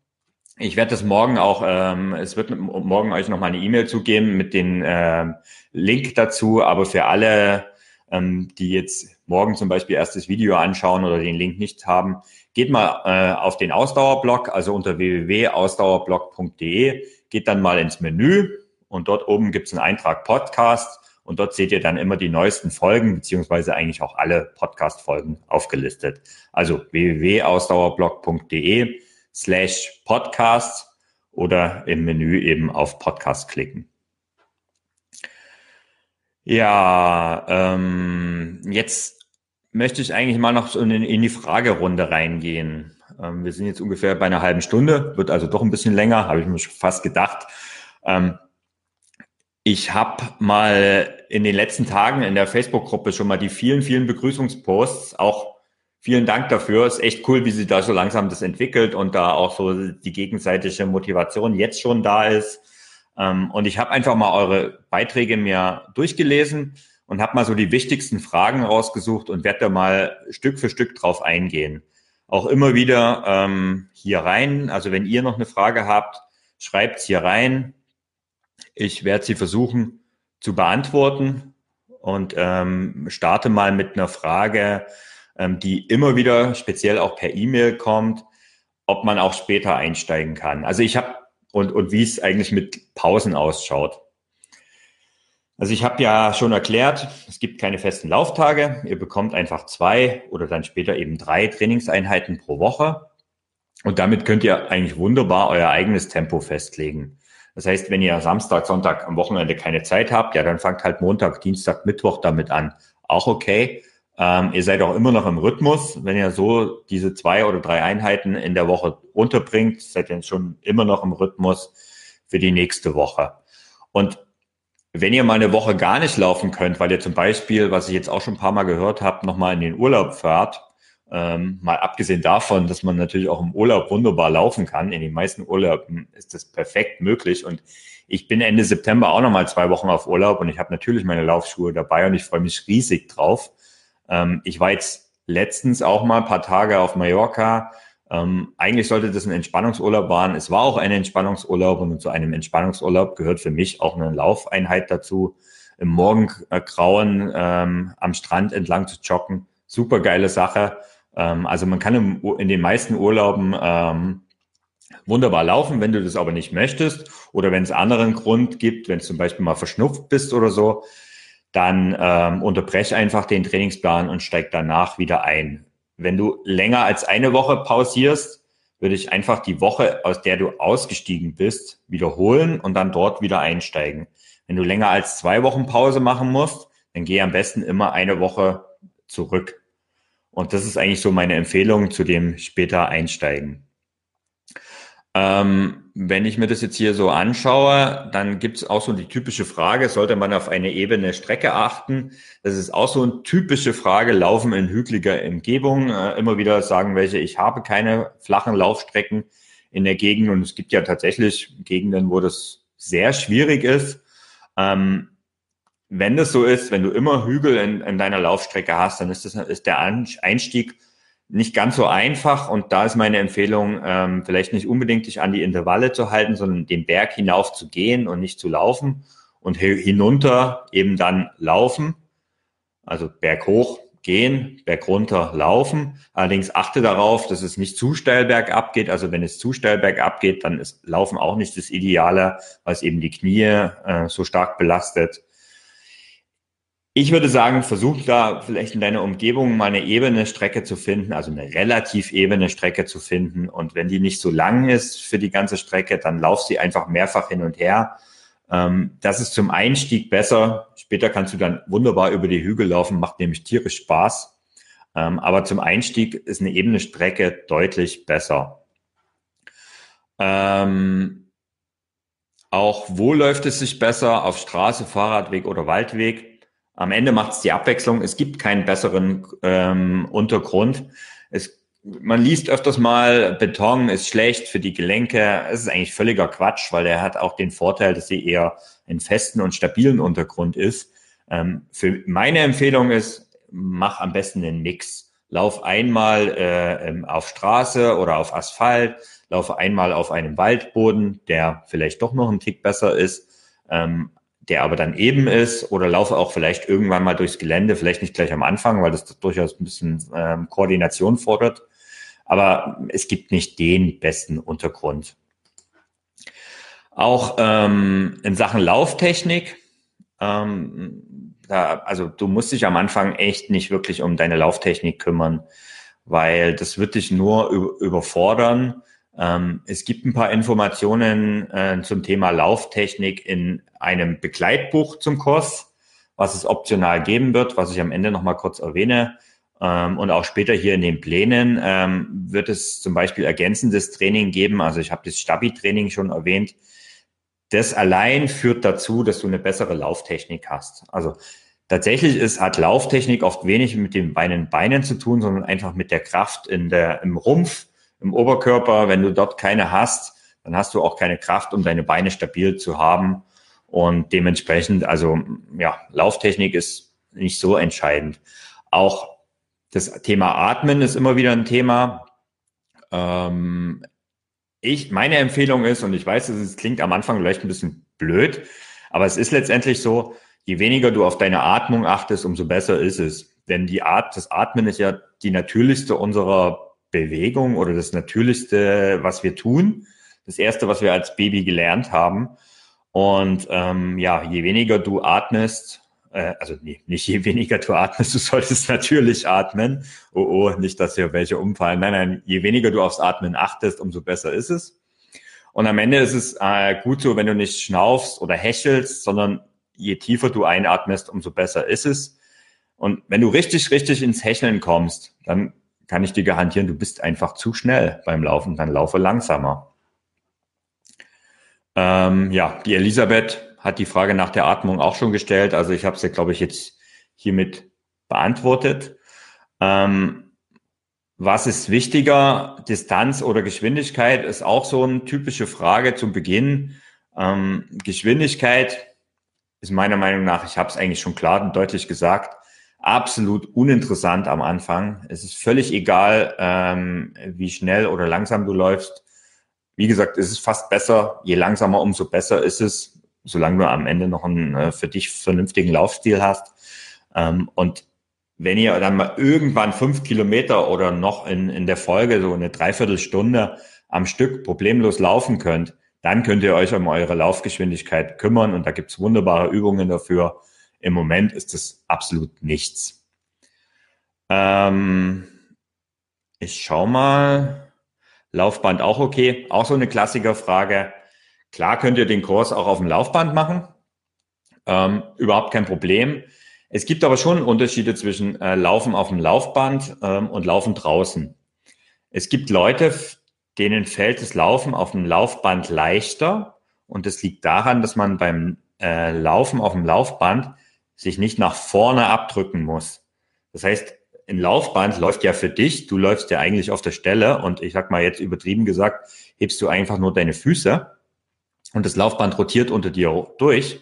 A: Ich werde das morgen auch, ähm, es wird morgen euch noch mal eine E-Mail zugeben mit dem äh, Link dazu, aber für alle, ähm, die jetzt morgen zum Beispiel erst das Video anschauen oder den Link nicht haben, geht mal äh, auf den Ausdauerblog, also unter www.ausdauerblog.de, geht dann mal ins Menü und dort oben gibt es einen Eintrag Podcast und dort seht ihr dann immer die neuesten Folgen, beziehungsweise eigentlich auch alle Podcast-Folgen aufgelistet. Also www.ausdauerblog.de slash Podcast oder im Menü eben auf Podcast klicken. Ja, ähm, jetzt möchte ich eigentlich mal noch in, in die Fragerunde reingehen. Ähm, wir sind jetzt ungefähr bei einer halben Stunde, wird also doch ein bisschen länger, habe ich mir fast gedacht. Ähm, ich habe mal in den letzten Tagen in der Facebook-Gruppe schon mal die vielen, vielen Begrüßungsposts auch Vielen Dank dafür. Ist echt cool, wie sie da so langsam das entwickelt und da auch so die gegenseitige Motivation jetzt schon da ist. Ähm, und ich habe einfach mal eure Beiträge mir durchgelesen und habe mal so die wichtigsten Fragen rausgesucht und werde da mal Stück für Stück drauf eingehen. Auch immer wieder ähm, hier rein. Also wenn ihr noch eine Frage habt, schreibt's hier rein. Ich werde sie versuchen zu beantworten und ähm, starte mal mit einer Frage, ähm, die immer wieder speziell auch per E-Mail kommt, ob man auch später einsteigen kann. Also ich habe und, und wie es eigentlich mit Pausen ausschaut. Also ich habe ja schon erklärt, es gibt keine festen Lauftage. Ihr bekommt einfach zwei oder dann später eben drei Trainingseinheiten pro Woche. Und damit könnt ihr eigentlich wunderbar euer eigenes Tempo festlegen. Das heißt, wenn ihr Samstag, Sonntag am Wochenende keine Zeit habt, ja, dann fangt halt Montag, Dienstag, Mittwoch damit an. Auch okay. Ähm, ihr seid auch immer noch im Rhythmus. Wenn ihr so diese zwei oder drei Einheiten in der Woche unterbringt, seid ihr schon immer noch im Rhythmus für die nächste Woche. Und wenn ihr mal eine Woche gar nicht laufen könnt, weil ihr zum Beispiel, was ich jetzt auch schon ein paar Mal gehört habe, nochmal in den Urlaub fahrt, ähm, mal abgesehen davon, dass man natürlich auch im Urlaub wunderbar laufen kann. In den meisten Urlauben ist das perfekt möglich. Und ich bin Ende September auch nochmal zwei Wochen auf Urlaub und ich habe natürlich meine Laufschuhe dabei und ich freue mich riesig drauf Ähm, ich war jetzt letztens auch mal ein paar Tage auf Mallorca. Ähm, eigentlich sollte das ein Entspannungsurlaub waren. Es war auch ein Entspannungsurlaub und zu einem Entspannungsurlaub gehört für mich auch eine Laufeinheit dazu. Im Morgengrauen ähm, am Strand entlang zu joggen. Super geile Sache. Ähm, also man kann im, in den meisten Urlauben ähm, wunderbar laufen, wenn du das aber nicht möchtest oder wenn es anderen Grund gibt, wenn du zum Beispiel mal verschnupft bist oder so, dann ähm, unterbrech einfach den Trainingsplan und steig danach wieder ein. Wenn du länger als eine Woche pausierst, würde ich einfach die Woche, aus der du ausgestiegen bist, wiederholen und dann dort wieder einsteigen. Wenn du länger als zwei Wochen Pause machen musst, dann geh am besten immer eine Woche zurück. Und das ist eigentlich so meine Empfehlung zu dem später einsteigen. Ähm, wenn ich mir das jetzt hier so anschaue, dann gibt es auch so die typische Frage, sollte man auf eine ebene Strecke achten? Das ist auch so eine typische Frage, Laufen in hügeliger Umgebung. Äh, immer wieder sagen welche, ich habe keine flachen Laufstrecken in der Gegend und es gibt ja tatsächlich Gegenden, wo das sehr schwierig ist. Ähm, wenn das so ist, wenn du immer Hügel in, in deiner Laufstrecke hast, dann ist, das, ist der Einstieg nicht ganz so einfach und da ist meine Empfehlung, ähm, vielleicht nicht unbedingt dich an die Intervalle zu halten, sondern den Berg hinauf zu gehen und nicht zu laufen und hinunter eben dann laufen. Also Berg hoch gehen, Berg runter laufen. Allerdings achte darauf, dass es nicht zu steil bergab geht. Also wenn es zu steil bergab geht, dann ist Laufen auch nicht das Ideale, weil es eben die Knie äh, so stark belastet. Ich würde sagen, versuch da vielleicht in deiner Umgebung mal eine ebene Strecke zu finden, also eine relativ ebene Strecke zu finden. Und wenn die nicht so lang ist für die ganze Strecke, dann lauf sie einfach mehrfach hin und her. Ähm, das ist zum Einstieg besser. Später kannst du dann wunderbar über die Hügel laufen, macht nämlich tierisch Spaß. Ähm, aber zum Einstieg ist eine ebene Strecke deutlich besser. Ähm, auch wo läuft es sich besser? Auf Straße, Fahrradweg oder Waldweg? Am Ende macht es die Abwechslung. Es gibt keinen besseren ähm, Untergrund. Es, man liest öfters mal, Beton ist schlecht für die Gelenke. Es ist eigentlich völliger Quatsch, weil er hat auch den Vorteil, dass sie eher in festen und stabilen Untergrund ist. Ähm, für meine Empfehlung ist, mach am besten den Mix. Lauf einmal äh, auf Straße oder auf Asphalt, laufe einmal auf einem Waldboden, der vielleicht doch noch ein Tick besser ist. Ähm, der aber dann eben ist oder laufe auch vielleicht irgendwann mal durchs Gelände, vielleicht nicht gleich am Anfang, weil das durchaus ein bisschen ähm, Koordination fordert. Aber es gibt nicht den besten Untergrund. Auch ähm, in Sachen Lauftechnik, ähm, da, also du musst dich am Anfang echt nicht wirklich um deine Lauftechnik kümmern, weil das wird dich nur überfordern ähm, es gibt ein paar Informationen äh, zum Thema Lauftechnik in einem Begleitbuch zum Kurs, was es optional geben wird, was ich am Ende nochmal kurz erwähne. Ähm, und auch später hier in den Plänen ähm, wird es zum Beispiel ergänzendes Training geben. Also ich habe das Stabi-Training schon erwähnt. Das allein führt dazu, dass du eine bessere Lauftechnik hast. Also tatsächlich ist, hat Lauftechnik oft wenig mit den Beinen Beinen zu tun, sondern einfach mit der Kraft in der, im Rumpf, im Oberkörper. Wenn du dort keine hast, dann hast du auch keine Kraft, um deine Beine stabil zu haben. Und dementsprechend, also ja, Lauftechnik ist nicht so entscheidend. Auch das Thema Atmen ist immer wieder ein Thema. Ähm, ich, meine Empfehlung ist, und ich weiß, es klingt am Anfang vielleicht ein bisschen blöd, aber es ist letztendlich so, je weniger du auf deine Atmung achtest, umso besser ist es. Denn die Art, das Atmen ist ja die natürlichste unserer Bewegung oder das Natürlichste, was wir tun. Das Erste, was wir als Baby gelernt haben. Und ähm, ja, je weniger du atmest, äh, also nee, nicht je weniger du atmest, du solltest natürlich atmen. Oh, oh, nicht, dass hier welche umfallen. Nein, nein, je weniger du aufs Atmen achtest, umso besser ist es. Und am Ende ist es äh, gut so, wenn du nicht schnaufst oder hechelst, sondern je tiefer du einatmest, umso besser ist es. Und wenn du richtig, richtig ins Hecheln kommst, dann kann ich dir garantieren, du bist einfach zu schnell beim Laufen, dann laufe langsamer. Ähm, ja, die Elisabeth hat die Frage nach der Atmung auch schon gestellt. Also ich habe sie, glaube ich, jetzt hiermit beantwortet. Ähm, was ist wichtiger, Distanz oder Geschwindigkeit, ist auch so eine typische Frage zum Beginn. Ähm, Geschwindigkeit ist meiner Meinung nach, ich habe es eigentlich schon klar und deutlich gesagt, absolut uninteressant am Anfang. Es ist völlig egal, ähm, wie schnell oder langsam du läufst. Wie gesagt, es ist fast besser. Je langsamer, umso besser ist es, solange du am Ende noch einen äh, für dich vernünftigen Laufstil hast. Ähm, und wenn ihr dann mal irgendwann fünf Kilometer oder noch in, in der Folge so eine Dreiviertelstunde am Stück problemlos laufen könnt, dann könnt ihr euch um eure Laufgeschwindigkeit kümmern und da gibt's wunderbare Übungen dafür. Im Moment ist es absolut nichts. Ähm, ich schau mal. Laufband auch okay. Auch so eine Klassikerfrage. Klar könnt ihr den Kurs auch auf dem Laufband machen. Ähm, überhaupt kein Problem. Es gibt aber schon Unterschiede zwischen äh, Laufen auf dem Laufband ähm, und Laufen draußen. Es gibt Leute, denen fällt das Laufen auf dem Laufband leichter. Und das liegt daran, dass man beim äh, Laufen auf dem Laufband sich nicht nach vorne abdrücken muss. Das heißt, ein Laufband läuft ja für dich, du läufst ja eigentlich auf der Stelle und ich sag mal jetzt übertrieben gesagt, hebst du einfach nur deine Füße und das Laufband rotiert unter dir durch.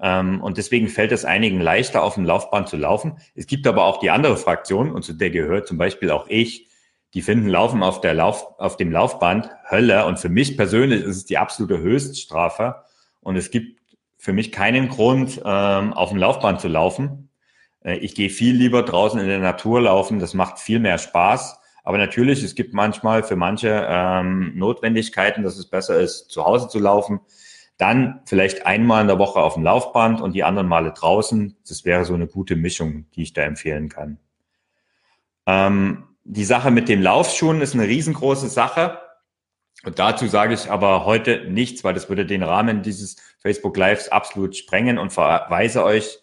A: Ähm, und deswegen fällt es einigen leichter, auf dem Laufband zu laufen. Es gibt aber auch die andere Fraktion, und zu der gehört zum Beispiel auch ich, die finden Laufen auf, der Lauf, auf dem Laufband Hölle. Und für mich persönlich ist es die absolute Höchststrafe. Und es gibt für mich keinen Grund, ähm, auf dem Laufband zu laufen. Äh, ich gehe viel lieber draußen in der Natur laufen. Das macht viel mehr Spaß. Aber natürlich, es gibt manchmal für manche ähm, Notwendigkeiten, dass es besser ist, zu Hause zu laufen. Dann vielleicht einmal in der Woche auf dem Laufband und die anderen Male draußen. Das wäre so eine gute Mischung, die ich da empfehlen kann. Ähm, die Sache mit den Laufschuhen ist eine riesengroße Sache. Und dazu sage ich aber heute nichts, weil das würde den Rahmen dieses Facebook Lives absolut sprengen und verweise euch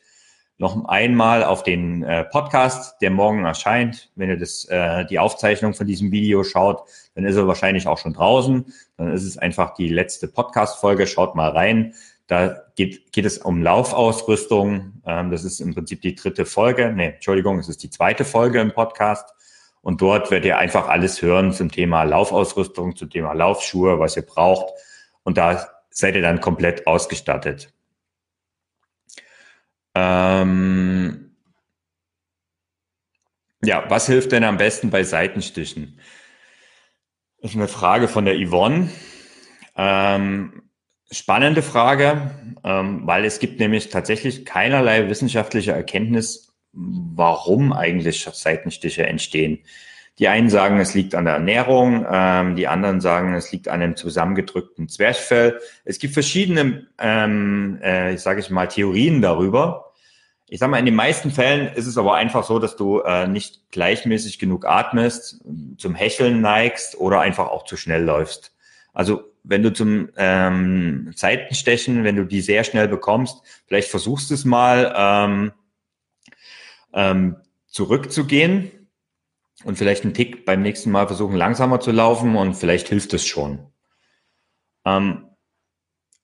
A: noch einmal auf den äh, Podcast, der morgen erscheint. Wenn ihr das, äh, die Aufzeichnung von diesem Video schaut, dann ist er wahrscheinlich auch schon draußen. Dann ist es einfach die letzte Podcast-Folge. Schaut mal rein. Da geht, geht es um Laufausrüstung. Ähm, das ist im Prinzip die dritte Folge. Nee, Entschuldigung, es ist die zweite Folge im Podcast. Und dort werdet ihr einfach alles hören zum Thema Laufausrüstung, zum Thema Laufschuhe, was ihr braucht. Und da seid ihr dann komplett ausgestattet. Ähm ja, was hilft denn am besten bei Seitenstichen? Das ist eine Frage von der Yvonne. Ähm, spannende Frage, ähm, weil es gibt nämlich tatsächlich keinerlei wissenschaftliche Erkenntnis, warum eigentlich Seitenstiche entstehen. Die einen sagen, es liegt an der Ernährung, ähm, die anderen sagen, es liegt an einem zusammengedrückten Zwerchfell. Es gibt verschiedene, ähm, äh, sage ich mal, Theorien darüber. Ich sage mal, in den meisten Fällen ist es aber einfach so, dass du äh, nicht gleichmäßig genug atmest, zum Hecheln neigst oder einfach auch zu schnell läufst. Also wenn du zum ähm, Seitenstechen, wenn du die sehr schnell bekommst, vielleicht versuchst es mal. Ähm, ähm, zurückzugehen und vielleicht einen Tick beim nächsten Mal versuchen, langsamer zu laufen und vielleicht hilft es schon. Ähm,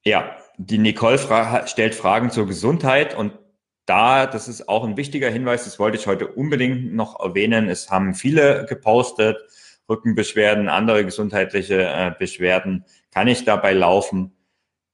A: ja, die Nicole fra stellt Fragen zur Gesundheit und da, das ist auch ein wichtiger Hinweis, das wollte ich heute unbedingt noch erwähnen. Es haben viele gepostet, Rückenbeschwerden, andere gesundheitliche äh, Beschwerden. Kann ich dabei laufen?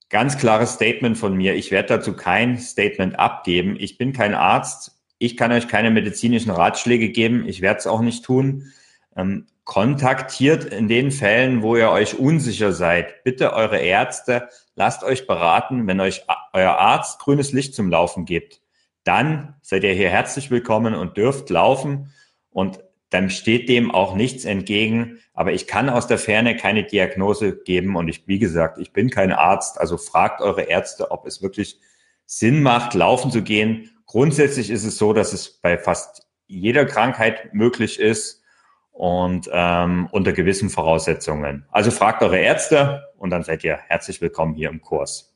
A: Ganz klares Statement von mir. Ich werde dazu kein Statement abgeben. Ich bin kein Arzt. Ich kann euch keine medizinischen Ratschläge geben. Ich werde es auch nicht tun. Ähm, kontaktiert in den Fällen, wo ihr euch unsicher seid, bitte eure Ärzte, lasst euch beraten. Wenn euch euer Arzt grünes Licht zum Laufen gibt, dann seid ihr hier herzlich willkommen und dürft laufen. Und dann steht dem auch nichts entgegen. Aber ich kann aus der Ferne keine Diagnose geben. Und ich, wie gesagt, ich bin kein Arzt. Also fragt eure Ärzte, ob es wirklich Sinn macht, laufen zu gehen Grundsätzlich ist es so, dass es bei fast jeder Krankheit möglich ist und ähm, unter gewissen Voraussetzungen. Also fragt eure Ärzte und dann seid ihr herzlich willkommen hier im Kurs.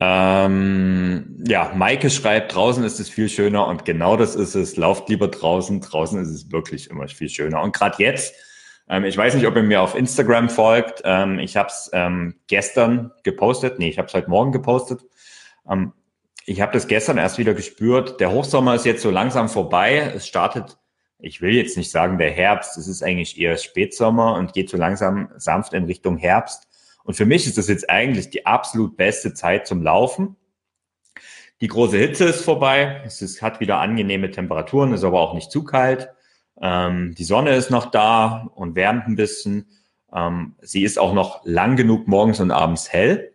A: Ähm, ja, Maike schreibt, draußen ist es viel schöner und genau das ist es. Lauft lieber draußen. Draußen ist es wirklich immer viel schöner. Und gerade jetzt, ähm, ich weiß nicht, ob ihr mir auf Instagram folgt. Ähm, ich habe es ähm, gestern gepostet. Nee, ich habe es heute Morgen gepostet. Ähm, ich habe das gestern erst wieder gespürt. Der Hochsommer ist jetzt so langsam vorbei. Es startet, ich will jetzt nicht sagen der Herbst, es ist eigentlich eher Spätsommer und geht so langsam sanft in Richtung Herbst. Und für mich ist das jetzt eigentlich die absolut beste Zeit zum Laufen. Die große Hitze ist vorbei. Es ist, hat wieder angenehme Temperaturen, ist aber auch nicht zu kalt. Ähm, die Sonne ist noch da und wärmt ein bisschen. Ähm, sie ist auch noch lang genug morgens und abends hell.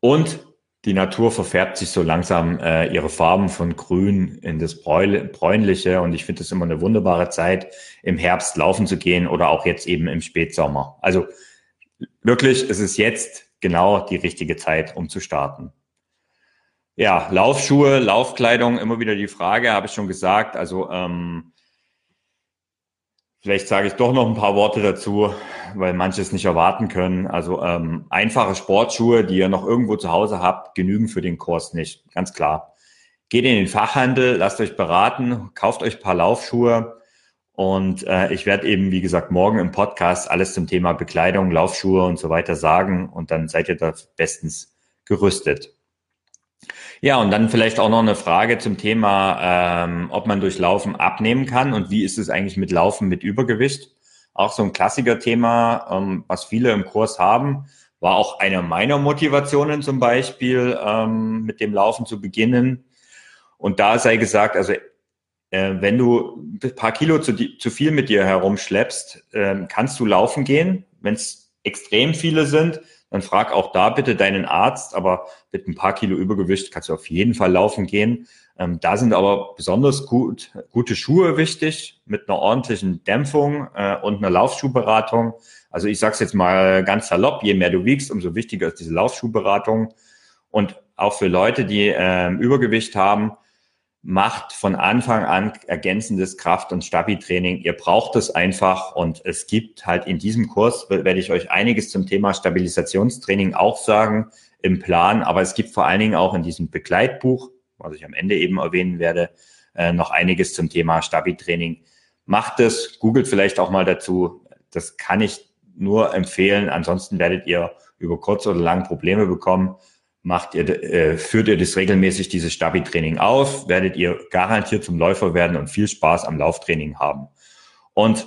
A: Und die Natur verfärbt sich so langsam äh, ihre Farben von grün in das bräunliche. Und ich finde es immer eine wunderbare Zeit, im Herbst laufen zu gehen oder auch jetzt eben im Spätsommer. Also wirklich, es ist jetzt genau die richtige Zeit, um zu starten. Ja, Laufschuhe, Laufkleidung, immer wieder die Frage, habe ich schon gesagt. Also ähm, vielleicht sage ich doch noch ein paar Worte dazu, weil manche es nicht erwarten können. Also ähm, einfache Sportschuhe, die ihr noch irgendwo zu Hause habt, genügen für den Kurs nicht. Ganz klar. Geht in den Fachhandel, lasst euch beraten, kauft euch ein paar Laufschuhe. Und äh, ich werde eben, wie gesagt, morgen im Podcast alles zum Thema Bekleidung, Laufschuhe und so weiter sagen. Und dann seid ihr da bestens gerüstet. Ja, und dann vielleicht auch noch eine Frage zum Thema, ähm, ob man durch Laufen abnehmen kann und wie ist es eigentlich mit Laufen mit Übergewicht? Auch so ein Klassiker-Thema, ähm, was viele im Kurs haben, war auch eine meiner Motivationen zum Beispiel, ähm, mit dem Laufen zu beginnen. Und da sei gesagt, also äh, wenn du ein paar Kilo zu, zu viel mit dir herumschleppst, äh, kannst du laufen gehen. Wenn es extrem viele sind, dann frag auch da bitte deinen Arzt, aber mit ein paar Kilo Übergewicht kannst du auf jeden Fall laufen gehen. Ähm, da sind aber besonders gut, gute Schuhe wichtig mit einer ordentlichen Dämpfung äh, und einer Laufschuhberatung. Also ich sage jetzt mal ganz salopp, je mehr du wiegst, umso wichtiger ist diese Laufschuhberatung. Und auch für Leute, die äh, Übergewicht haben, macht von Anfang an ergänzendes Kraft- und Stabi-Training. Ihr braucht es einfach und es gibt halt in diesem Kurs, werde ich euch einiges zum Thema Stabilisationstraining auch sagen im Plan, aber es gibt vor allen Dingen auch in diesem Begleitbuch, was ich am Ende eben erwähnen werde, äh, noch einiges zum Thema Stabi-Training. Macht es, googelt vielleicht auch mal dazu. Das kann ich nur empfehlen. Ansonsten werdet ihr über kurz oder lang Probleme bekommen macht ihr, äh, führt ihr das regelmäßig, dieses Stabi-Training auf, werdet ihr garantiert zum Läufer werden und viel Spaß am Lauftraining haben. Und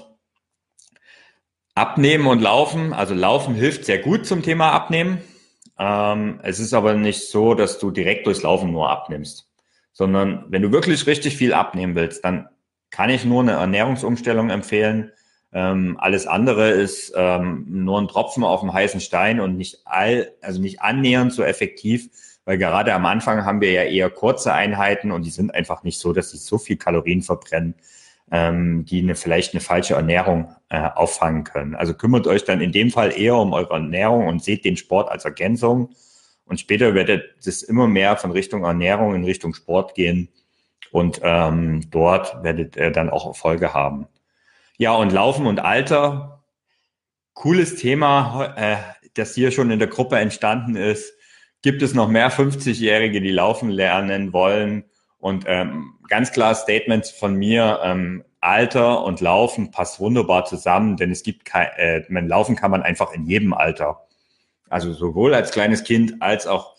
A: Abnehmen und Laufen, also Laufen hilft sehr gut zum Thema Abnehmen. Ähm, es ist aber nicht so, dass du direkt durchs Laufen nur abnimmst, sondern wenn du wirklich richtig viel abnehmen willst, dann kann ich nur eine Ernährungsumstellung empfehlen. Ähm, alles andere ist ähm, nur ein Tropfen auf dem heißen Stein und nicht all, also nicht annähernd so effektiv, weil gerade am Anfang haben wir ja eher kurze Einheiten und die sind einfach nicht so, dass sie so viel Kalorien verbrennen, ähm, die eine, vielleicht eine falsche Ernährung äh, auffangen können. Also kümmert euch dann in dem Fall eher um eure Ernährung und seht den Sport als Ergänzung. Und später werdet es immer mehr von Richtung Ernährung in Richtung Sport gehen. Und ähm, dort werdet ihr dann auch Erfolge haben. Ja, und Laufen und Alter, cooles Thema, äh, das hier schon in der Gruppe entstanden ist. Gibt es noch mehr 50-Jährige, die laufen lernen wollen? Und ähm, ganz klar Statement von mir, ähm, Alter und Laufen passt wunderbar zusammen, denn es gibt kein, äh, man laufen kann man einfach in jedem Alter. Also sowohl als kleines Kind als auch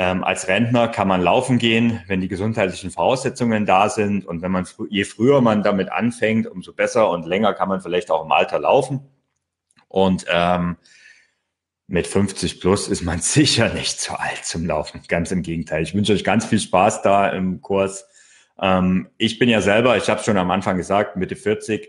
A: ähm, als Rentner kann man laufen gehen, wenn die gesundheitlichen Voraussetzungen da sind. Und wenn man je früher man damit anfängt, umso besser und länger kann man vielleicht auch im Alter laufen. Und ähm, mit 50 plus ist man sicher nicht zu alt zum Laufen. Ganz im Gegenteil. Ich wünsche euch ganz viel Spaß da im Kurs. Ähm, ich bin ja selber, ich habe schon am Anfang gesagt, Mitte 40.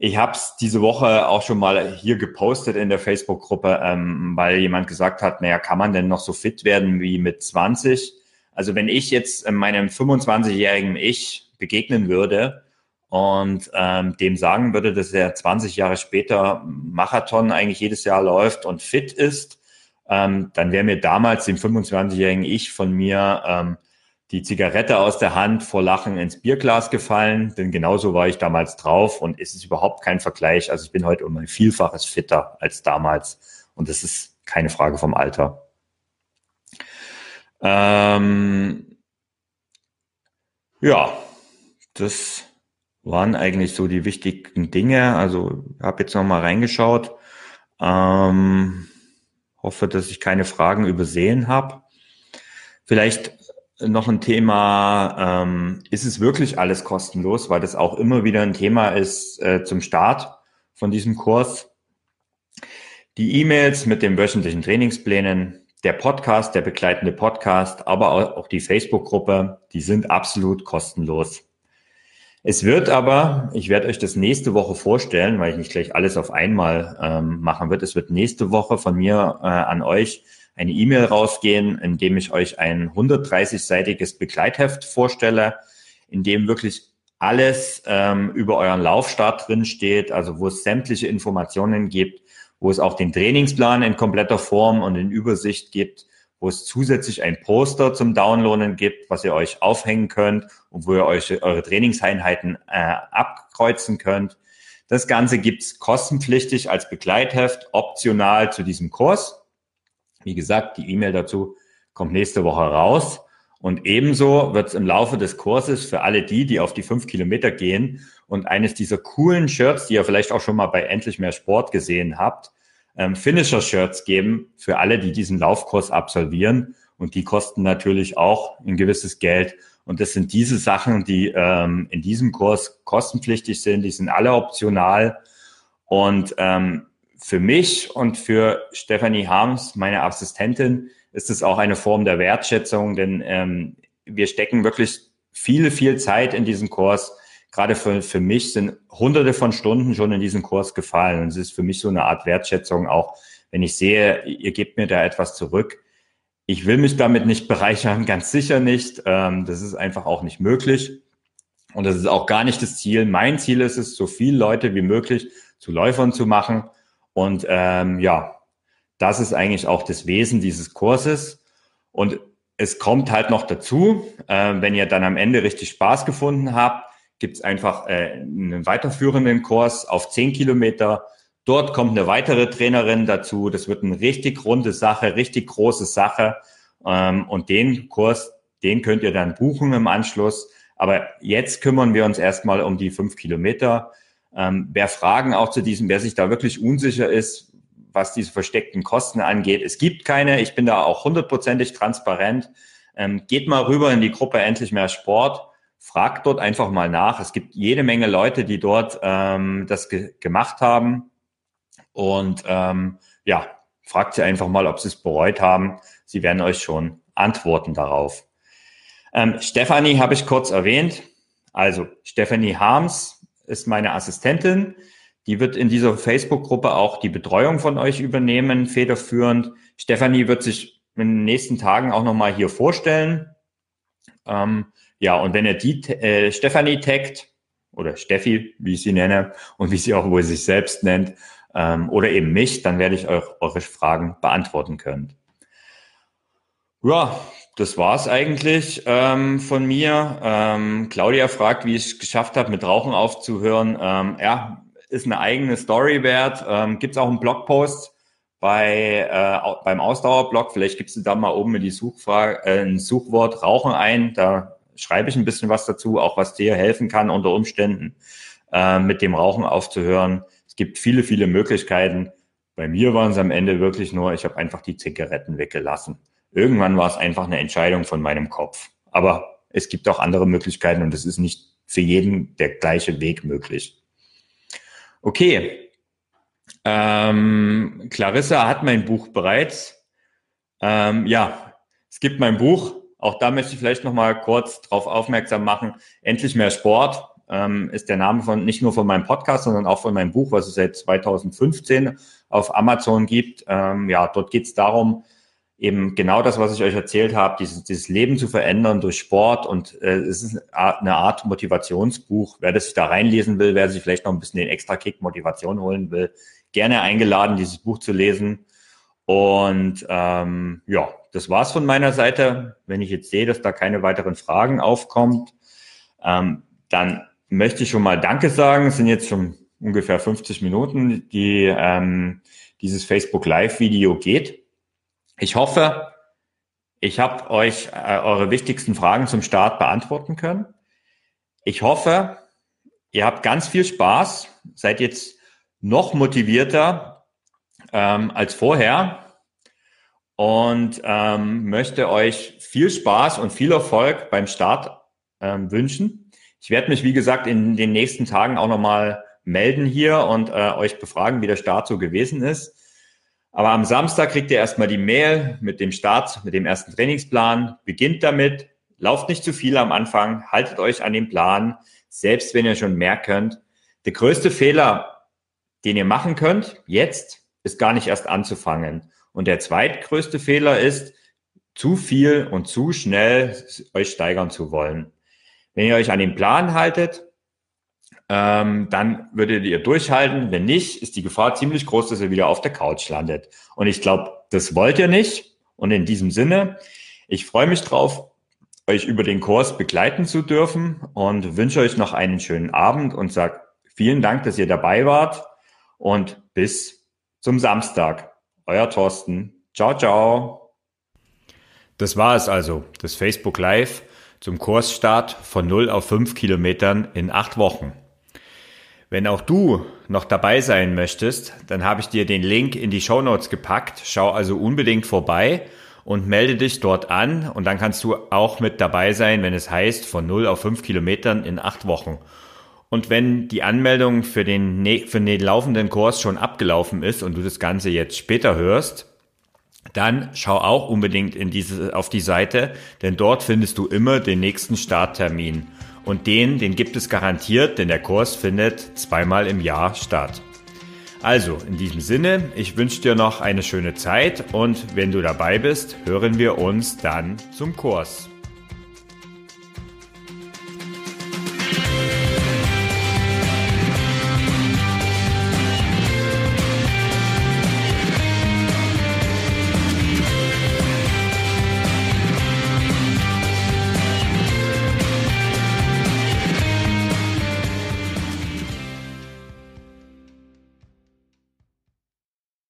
A: Ich habe es diese Woche auch schon mal hier gepostet in der Facebook-Gruppe, ähm, weil jemand gesagt hat, naja, kann man denn noch so fit werden wie mit 20? Also wenn ich jetzt äh, meinem 25-jährigen Ich begegnen würde und ähm, dem sagen würde, dass er 20 Jahre später Marathon eigentlich jedes Jahr läuft und fit ist, ähm, dann wäre mir damals dem 25-jährigen Ich von mir ähm, die Zigarette aus der Hand vor Lachen ins Bierglas gefallen, denn genauso war ich damals drauf und es ist überhaupt kein Vergleich. Also ich bin heute um ein Vielfaches fitter als damals und das ist keine Frage vom Alter. Ähm, ja, das waren eigentlich so die wichtigen Dinge. Also habe jetzt noch mal reingeschaut. Ähm, hoffe, dass ich keine Fragen übersehen habe. Vielleicht noch ein Thema, ähm, ist es wirklich alles kostenlos, weil das auch immer wieder ein Thema ist äh, zum Start von diesem Kurs. Die E-Mails mit den wöchentlichen Trainingsplänen, der Podcast, der begleitende Podcast, aber auch die Facebook-Gruppe, die sind absolut kostenlos. Es wird aber, ich werde euch das nächste Woche vorstellen, weil ich nicht gleich alles auf einmal ähm, machen wird. Es wird nächste Woche von mir äh, an euch eine E-Mail rausgehen, in dem ich euch ein 130-seitiges Begleitheft vorstelle, in dem wirklich alles ähm, über euren Laufstart drin steht, also wo es sämtliche Informationen gibt, wo es auch den Trainingsplan in kompletter Form und in Übersicht gibt, wo es zusätzlich ein Poster zum Downloaden gibt, was ihr euch aufhängen könnt und wo ihr euch eure Trainingseinheiten äh, abkreuzen könnt. Das Ganze gibt's kostenpflichtig als Begleitheft, optional zu diesem Kurs. Wie gesagt, die E-Mail dazu kommt nächste Woche raus. Und ebenso wird es im Laufe des Kurses für alle die, die auf die fünf Kilometer gehen und eines dieser coolen Shirts, die ihr vielleicht auch schon mal bei Endlich mehr Sport gesehen habt, ähm, Finisher-Shirts geben für alle, die diesen Laufkurs absolvieren. Und die kosten natürlich auch ein gewisses Geld. Und das sind diese Sachen, die ähm, in diesem Kurs kostenpflichtig sind. Die sind alle optional. Und ähm, für mich und für Stephanie Harms, meine Assistentin, ist es auch eine Form der Wertschätzung, denn ähm, wir stecken wirklich viele, viel Zeit in diesen Kurs. Gerade für, für mich sind hunderte von Stunden schon in diesen Kurs gefallen. Und es ist für mich so eine Art Wertschätzung auch, wenn ich sehe, ihr gebt mir da etwas zurück. Ich will mich damit nicht bereichern, ganz sicher nicht. Ähm, das ist einfach auch nicht möglich. Und das ist auch gar nicht das Ziel. Mein Ziel ist es, so viele Leute wie möglich zu Läufern zu machen. Und ähm, ja, das ist eigentlich auch das Wesen dieses Kurses. Und es kommt halt noch dazu, äh, wenn ihr dann am Ende richtig Spaß gefunden habt, gibt es einfach äh, einen weiterführenden Kurs auf zehn Kilometer. Dort kommt eine weitere Trainerin dazu. Das wird eine richtig runde Sache, richtig große Sache. Ähm, und den Kurs, den könnt ihr dann buchen im Anschluss. Aber jetzt kümmern wir uns erstmal um die fünf Kilometer. Ähm, wer Fragen auch zu diesem, wer sich da wirklich unsicher ist, was diese versteckten Kosten angeht. Es gibt keine. Ich bin da auch hundertprozentig transparent. Ähm, geht mal rüber in die Gruppe Endlich mehr Sport. Fragt dort einfach mal nach. Es gibt jede Menge Leute, die dort ähm, das ge gemacht haben. Und ähm, ja, fragt sie einfach mal, ob sie es bereut haben. Sie werden euch schon antworten darauf. Ähm, Stefanie habe ich kurz erwähnt. Also Stefanie Harms ist meine Assistentin. Die wird in dieser Facebook-Gruppe auch die Betreuung von euch übernehmen, federführend. Stefanie wird sich in den nächsten Tagen auch nochmal hier vorstellen. Ähm, ja, und wenn ihr die äh, Stefanie taggt, oder Steffi, wie ich sie nenne, und wie sie auch wohl sich selbst nennt, ähm, oder eben mich, dann werde ich euch eure Fragen beantworten können. Ja, das war's eigentlich ähm, von mir. Ähm, Claudia fragt, wie ich es geschafft habe, mit Rauchen aufzuhören. Ähm, ja, ist eine eigene Story wert. Ähm, gibt es auch einen Blogpost bei äh, beim Ausdauerblog. Vielleicht gibst du da mal oben in die Suchfrage äh, ein Suchwort Rauchen ein. Da schreibe ich ein bisschen was dazu, auch was dir helfen kann unter Umständen äh, mit dem Rauchen aufzuhören. Es gibt viele, viele Möglichkeiten. Bei mir waren es am Ende wirklich nur, ich habe einfach die Zigaretten weggelassen. Irgendwann war es einfach eine Entscheidung von meinem Kopf. Aber es gibt auch andere Möglichkeiten und es ist nicht für jeden der gleiche Weg möglich. Okay. Ähm, Clarissa hat mein Buch bereits. Ähm, ja, es gibt mein Buch. Auch da möchte ich vielleicht noch mal kurz darauf aufmerksam machen. Endlich mehr Sport ähm, ist der Name von nicht nur von meinem Podcast, sondern auch von meinem Buch, was es seit 2015 auf Amazon gibt. Ähm, ja, dort geht es darum, eben genau das, was ich euch erzählt habe, dieses, dieses Leben zu verändern durch Sport und äh, es ist eine Art Motivationsbuch. Wer das sich da reinlesen will, wer sich vielleicht noch ein bisschen den extra Kick Motivation holen will, gerne eingeladen, dieses Buch zu lesen. Und ähm, ja, das war's von meiner Seite. Wenn ich jetzt sehe, dass da keine weiteren Fragen aufkommt, ähm, dann möchte ich schon mal Danke sagen. Es sind jetzt schon ungefähr 50 Minuten, die ähm, dieses Facebook Live-Video geht. Ich hoffe, ich habe euch äh, eure wichtigsten Fragen zum Start beantworten können. Ich hoffe, ihr habt ganz viel Spaß, seid jetzt noch motivierter ähm, als vorher und ähm, möchte euch viel Spaß und viel Erfolg beim Start ähm, wünschen. Ich werde mich, wie gesagt, in den nächsten Tagen auch nochmal melden hier und äh, euch befragen, wie der Start so gewesen ist. Aber am Samstag kriegt ihr erstmal die Mail mit dem Start, mit dem ersten Trainingsplan. Beginnt damit, lauft nicht zu viel am Anfang, haltet euch an den Plan, selbst wenn ihr schon mehr könnt. Der größte Fehler, den ihr machen könnt, jetzt, ist gar nicht erst anzufangen. Und der zweitgrößte Fehler ist, zu viel und zu schnell euch steigern zu wollen. Wenn ihr euch an den Plan haltet, ähm, dann würdet ihr durchhalten. Wenn nicht, ist die Gefahr ziemlich groß, dass ihr wieder auf der Couch landet. Und ich glaube, das wollt ihr nicht. Und in diesem Sinne, ich freue mich drauf, euch über den Kurs begleiten zu dürfen und wünsche euch noch einen schönen Abend und sage vielen Dank, dass ihr dabei wart und bis zum Samstag. Euer Thorsten. Ciao, ciao. Das war es also, das Facebook Live zum Kursstart von 0 auf 5 Kilometern in acht Wochen. Wenn auch du noch dabei sein möchtest, dann habe ich dir den Link in die Show Notes gepackt. Schau also unbedingt vorbei und melde dich dort an und dann kannst du auch mit dabei sein, wenn es heißt von 0 auf 5 Kilometern in acht Wochen. Und wenn die Anmeldung für den, für den laufenden Kurs schon abgelaufen ist und du das Ganze jetzt später hörst, dann schau auch unbedingt in diese, auf die Seite, denn dort findest du immer den nächsten Starttermin. Und den, den gibt es garantiert, denn der Kurs findet zweimal im Jahr statt. Also, in diesem Sinne, ich wünsche dir noch eine schöne Zeit und wenn du dabei bist, hören wir uns dann zum Kurs.